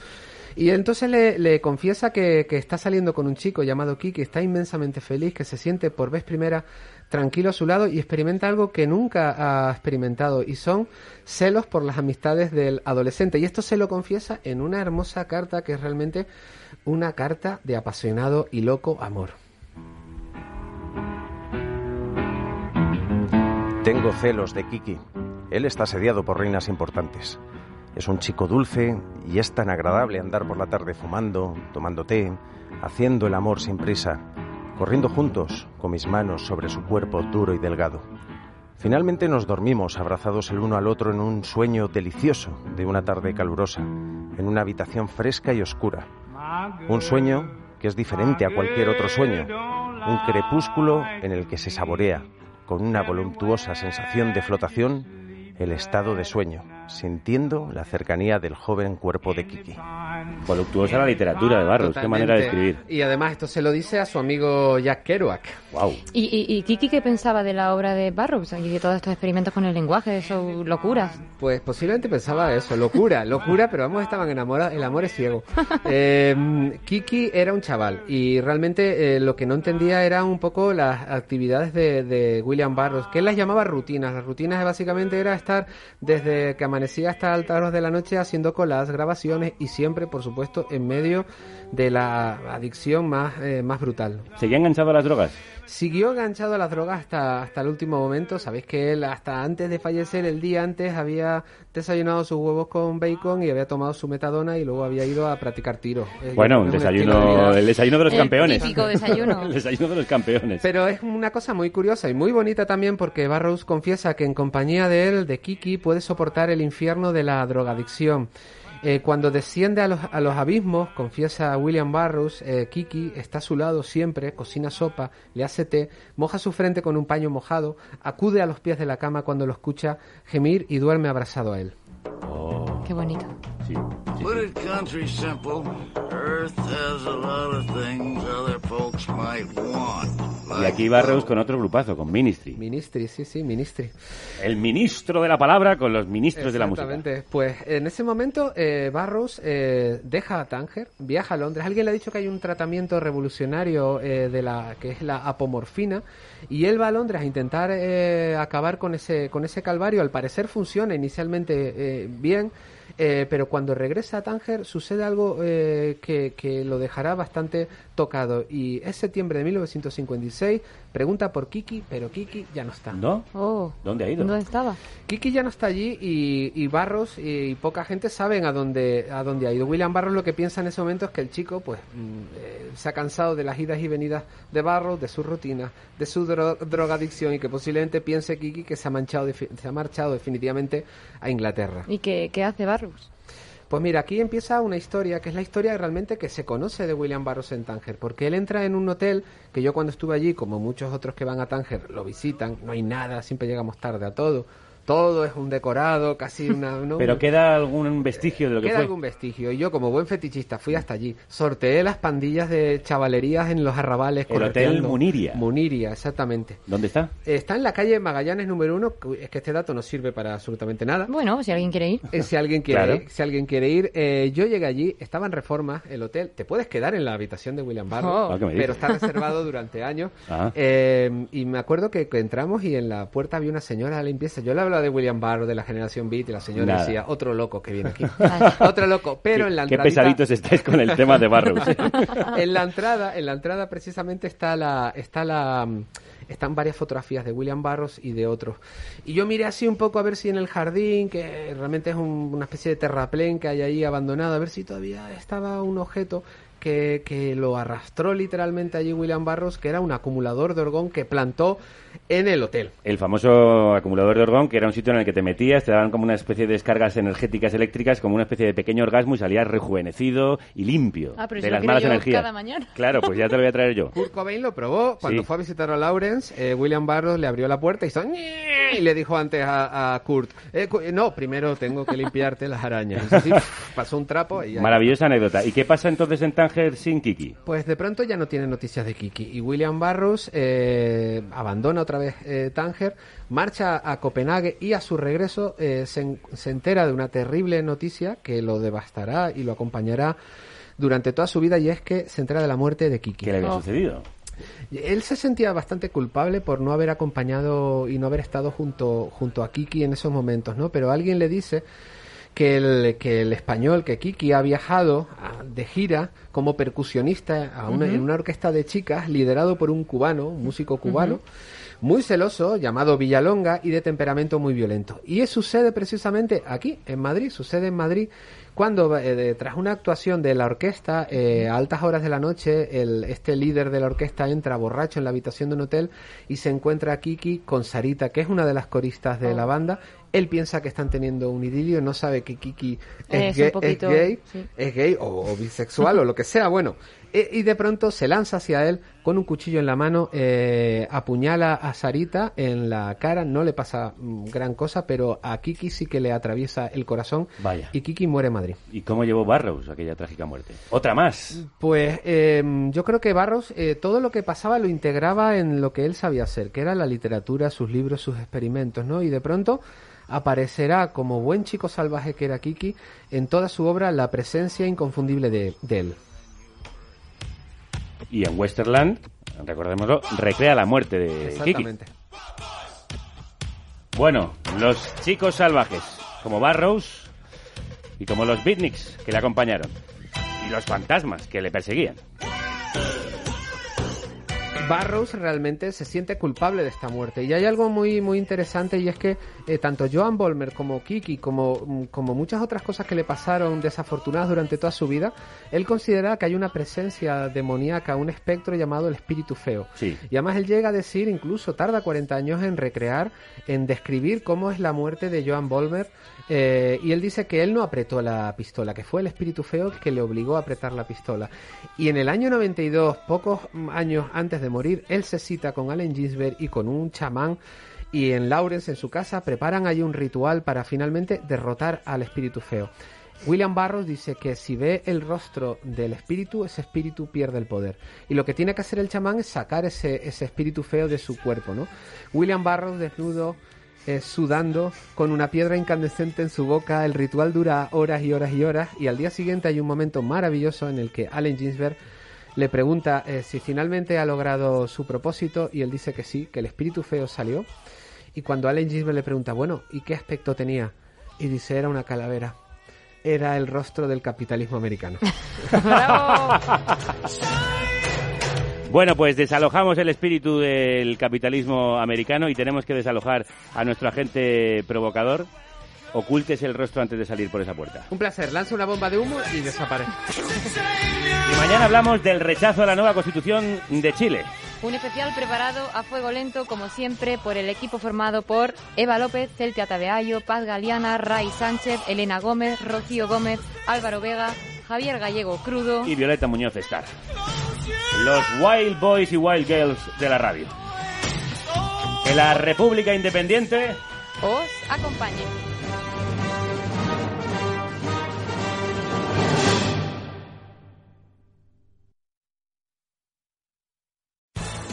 Y entonces le, confiesa que, que está saliendo con un chico llamado Kiki, está inmensamente feliz, que se siente por vez primera tranquilo a su lado y experimenta algo que nunca ha experimentado y son celos por las amistades del adolescente. Y esto se lo confiesa en una hermosa carta que es realmente una carta de apasionado y loco amor.
Tengo celos de Kiki. Él está asediado por reinas importantes. Es un chico dulce y es tan agradable andar por la tarde fumando, tomando té, haciendo el amor sin prisa, corriendo juntos con mis manos sobre su cuerpo duro y delgado. Finalmente nos dormimos abrazados el uno al otro en un sueño delicioso de una tarde calurosa, en una habitación fresca y oscura. Un sueño que es diferente a cualquier otro sueño, un crepúsculo en el que se saborea, con una voluptuosa sensación de flotación, el estado de sueño, sintiendo la cercanía del joven cuerpo de Kiki.
Voluptuosa la literatura de Barros, qué manera de escribir.
Y además esto se lo dice a su amigo Jack Kerouac.
Wow.
¿Y, y, y Kiki qué pensaba de la obra de Barrows y de todos estos experimentos con el lenguaje, de sus locuras?
Pues posiblemente pensaba eso, locura, locura, pero ambos estaban enamorados, el amor es ciego. Eh, Kiki era un chaval y realmente eh, lo que no entendía era un poco las actividades de, de William Barrows, que él las llamaba rutinas. Las rutinas básicamente era estar desde que amanecía hasta altas horas de la noche haciendo colas, grabaciones y siempre, por supuesto, en medio de la adicción más, eh, más brutal.
¿Seguía enganchado a las drogas?
Siguió enganchado a las drogas hasta, hasta el último momento. Sabéis que él, hasta antes de fallecer, el día antes, había desayunado sus huevos con bacon y había tomado su metadona y luego había ido a practicar tiro. Eh,
Bueno, un
de
desayuno, el desayuno de los
El
campeones.
típico desayuno.
el desayuno de los campeones.
Pero es una cosa muy curiosa y muy bonita también porque Barrows confiesa que en compañía de él, de Kiki, puede soportar el infierno de la drogadicción. Eh, cuando desciende a los, a los abismos, confiesa William Barrows, eh, Kiki está a su lado siempre, cocina sopa, le hace té, moja su frente con un paño mojado, acude a los pies de la cama cuando lo escucha gemir y duerme abrazado a él.
Qué bonito.
Put it country simple. Earth has a lot of things other folks might want.
Y aquí Barrows con otro grupazo, con Ministry.
Ministry, sí, sí, Ministry.
El ministro de la palabra con los ministros de la música.
Exactamente. Pues en ese momento eh, Barrows eh, deja a Tánger, viaja a Londres. Alguien le ha dicho que hay un tratamiento revolucionario eh, de la que es la apomorfina y él va a Londres a intentar eh, acabar con ese con ese calvario. Al parecer funciona inicialmente eh, bien. Eh, pero cuando regresa a Tánger sucede algo eh, que, que lo dejará bastante tocado y es septiembre de 1956 pregunta por Kiki pero Kiki ya no está
¿No?
Oh,
¿Dónde ha ido?
¿Dónde estaba?
Kiki ya no está allí y, y Barros y, poca gente saben a dónde, a dónde ha ido. William Barros lo que piensa en ese momento es que el chico pues mm, eh, se ha cansado de las idas y venidas de Barros, de su rutina, de su dro- drogadicción y que posiblemente piense Kiki que se ha, manchado, defi- se ha marchado definitivamente a Inglaterra.
¿Y qué, qué hace
Pues mira, aquí empieza una historia que es la historia realmente que se conoce de William Barros en Tánger, porque él entra en un hotel que yo cuando estuve allí, como muchos otros que van a Tánger, lo visitan, no hay nada, siempre llegamos tarde a todo, todo es un decorado, casi una... ¿no?
Pero queda algún vestigio de lo que
Queda
fue.
algún vestigio. Y yo, como buen fetichista, fui hasta allí. Sorteé las pandillas de chavalerías en los arrabales.
El Hotel. Muniria.
Muniria, exactamente.
¿Dónde está?
Está en la calle Magallanes número uno. Es que este dato no sirve para absolutamente nada.
Bueno, si alguien quiere ir.
Eh, Si alguien quiere
Claro.
ir, si alguien quiere ir, eh, yo llegué allí, estaba en reforma el hotel. Te puedes quedar en la habitación de William Barrow,
Oh. Ah,
pero está reservado durante años.
Ah.
Eh, y me acuerdo que, que entramos y en la puerta había una señora de limpieza. Yo le hablaba de William Barrow, de la generación Beat, y la señora
Nada.
decía, otro loco que viene aquí. otro loco. Pero en la
Qué
entradita-
pesaditos estáis con el tema de Barrows.
en la entrada, en la entrada precisamente está la, está la, están varias fotografías de William Barros y de otros. Y yo miré así un poco a ver si en el jardín, que realmente es un- una especie de terraplén que hay ahí abandonado, a ver si todavía estaba un objeto que, que lo arrastró literalmente allí William Barros, que era un acumulador de orgón que plantó en el hotel.
El famoso acumulador de orgón, que era un sitio en el que te metías, te daban como una especie de descargas energéticas eléctricas, como una especie de pequeño orgasmo y salías rejuvenecido y limpio
Ah, pero
de las
lo
malas
yo
energías.
cada mañana.
Claro, pues ya te lo voy a traer yo.
Kurt Cobain lo probó cuando
Sí.
fue a visitar a Lawrence. eh, William Barros le abrió la puerta y hizo y le dijo antes a, a Kurt: eh, No, primero tengo que limpiarte las arañas. Así, pasó un trapo y ya.
Maravillosa anécdota. ¿Y qué pasa entonces en Tánger? Sin Kiki?
Pues de pronto ya no tiene noticias de Kiki y William Barrows eh, abandona otra vez eh, Tánger, marcha a Copenhague y a su regreso eh, se, se entera de una terrible noticia que lo devastará y lo acompañará durante toda su vida y es que se entera de la muerte de Kiki.
¿Qué le había
Oh.
sucedido?
Él se sentía bastante culpable por no haber acompañado y no haber estado junto, junto a Kiki en esos momentos, ¿no? Pero alguien le dice que el, que el español, que Kiki ha viajado a- de gira como percusionista a una- en una orquesta de chicas liderado por un cubano, un músico cubano, muy celoso, llamado Villalonga y de temperamento muy violento. Y eso sucede precisamente aquí, en Madrid, sucede en Madrid cuando eh, tras una actuación de la orquesta eh, a altas horas de la noche el, este líder de la orquesta entra borracho en la habitación de un hotel y se encuentra a Kiki con Sarita que es una de las coristas de la banda. Él piensa que están teniendo un idilio no sabe que Kiki es,
Es
gay,
poquito,
es gay,
sí.
es gay o, o bisexual o lo que sea. Bueno E- y de pronto se lanza hacia él con un cuchillo en la mano, eh, apuñala a Sarita en la cara, no le pasa mm, gran cosa, pero a Kiki sí que le atraviesa el corazón
Vaya.
y Kiki muere en Madrid.
¿Y cómo llevó Barrows aquella trágica muerte? Otra más.
Pues eh, yo creo que Barros eh, todo lo que pasaba lo integraba en lo que él sabía hacer, que era la literatura, sus libros, sus experimentos, ¿no? Y de pronto aparecerá como buen chico salvaje que era Kiki en toda su obra la presencia inconfundible de, de él.
Y en Westerland, recordémoslo, recrea la muerte de Kiki. Bueno, los chicos salvajes, como Barrows y como los beatniks que le acompañaron. Y los fantasmas que le perseguían.
Barrows realmente se siente culpable de esta muerte. Y hay algo muy, muy interesante y es que eh, tanto Joan Bolmer como Kiki, como, mm, como muchas otras cosas que le pasaron desafortunadas durante toda su vida, él considera que hay una presencia demoníaca, un espectro llamado el espíritu feo.
Sí.
Y además él llega a decir, incluso tarda 40 años en recrear, en describir cómo es la muerte de Joan Bolmer. eh, y él dice que él no apretó la pistola, que fue el espíritu feo que le obligó a apretar la pistola. Y en el año 92, pocos años antes de morir, él se cita con Allen Ginsberg y con un chamán. Y en Lawrence, en su casa, preparan ahí un ritual para finalmente derrotar al espíritu feo. William Barrows dice que si ve el rostro del espíritu, ese espíritu pierde el poder. Y lo que tiene que hacer el chamán es sacar ese, ese espíritu feo de su cuerpo, ¿no? William Barrows desnudo, eh, sudando, con una piedra incandescente en su boca, el ritual dura horas y horas y horas, y al día siguiente hay un momento maravilloso en el que Allen Ginsberg le pregunta eh, si finalmente ha logrado su propósito, y él dice que sí, que el espíritu feo salió. Y cuando Allen Ginsberg le pregunta, bueno, ¿y qué aspecto tenía? Y dice, era una calavera. Era el rostro del capitalismo americano.
Bueno, pues desalojamos el espíritu del capitalismo americano y tenemos que desalojar a nuestro agente provocador. Ocultes el rostro antes de salir por esa puerta.
Un placer, lanza una bomba de humo y desaparece.
Y mañana hablamos del rechazo a la nueva constitución de Chile.
Un especial preparado a fuego lento, como siempre, por el equipo formado por Eva López, Celtia Tabeayo, Paz Galeana, Ray Sánchez, Elena Gómez, Rocío Gómez, Álvaro Vega, Javier Gallego Crudo.
y Violeta Muñoz Star. Los Wild Boys y Wild Girls de la radio. Que la República Independiente
Os acompañe.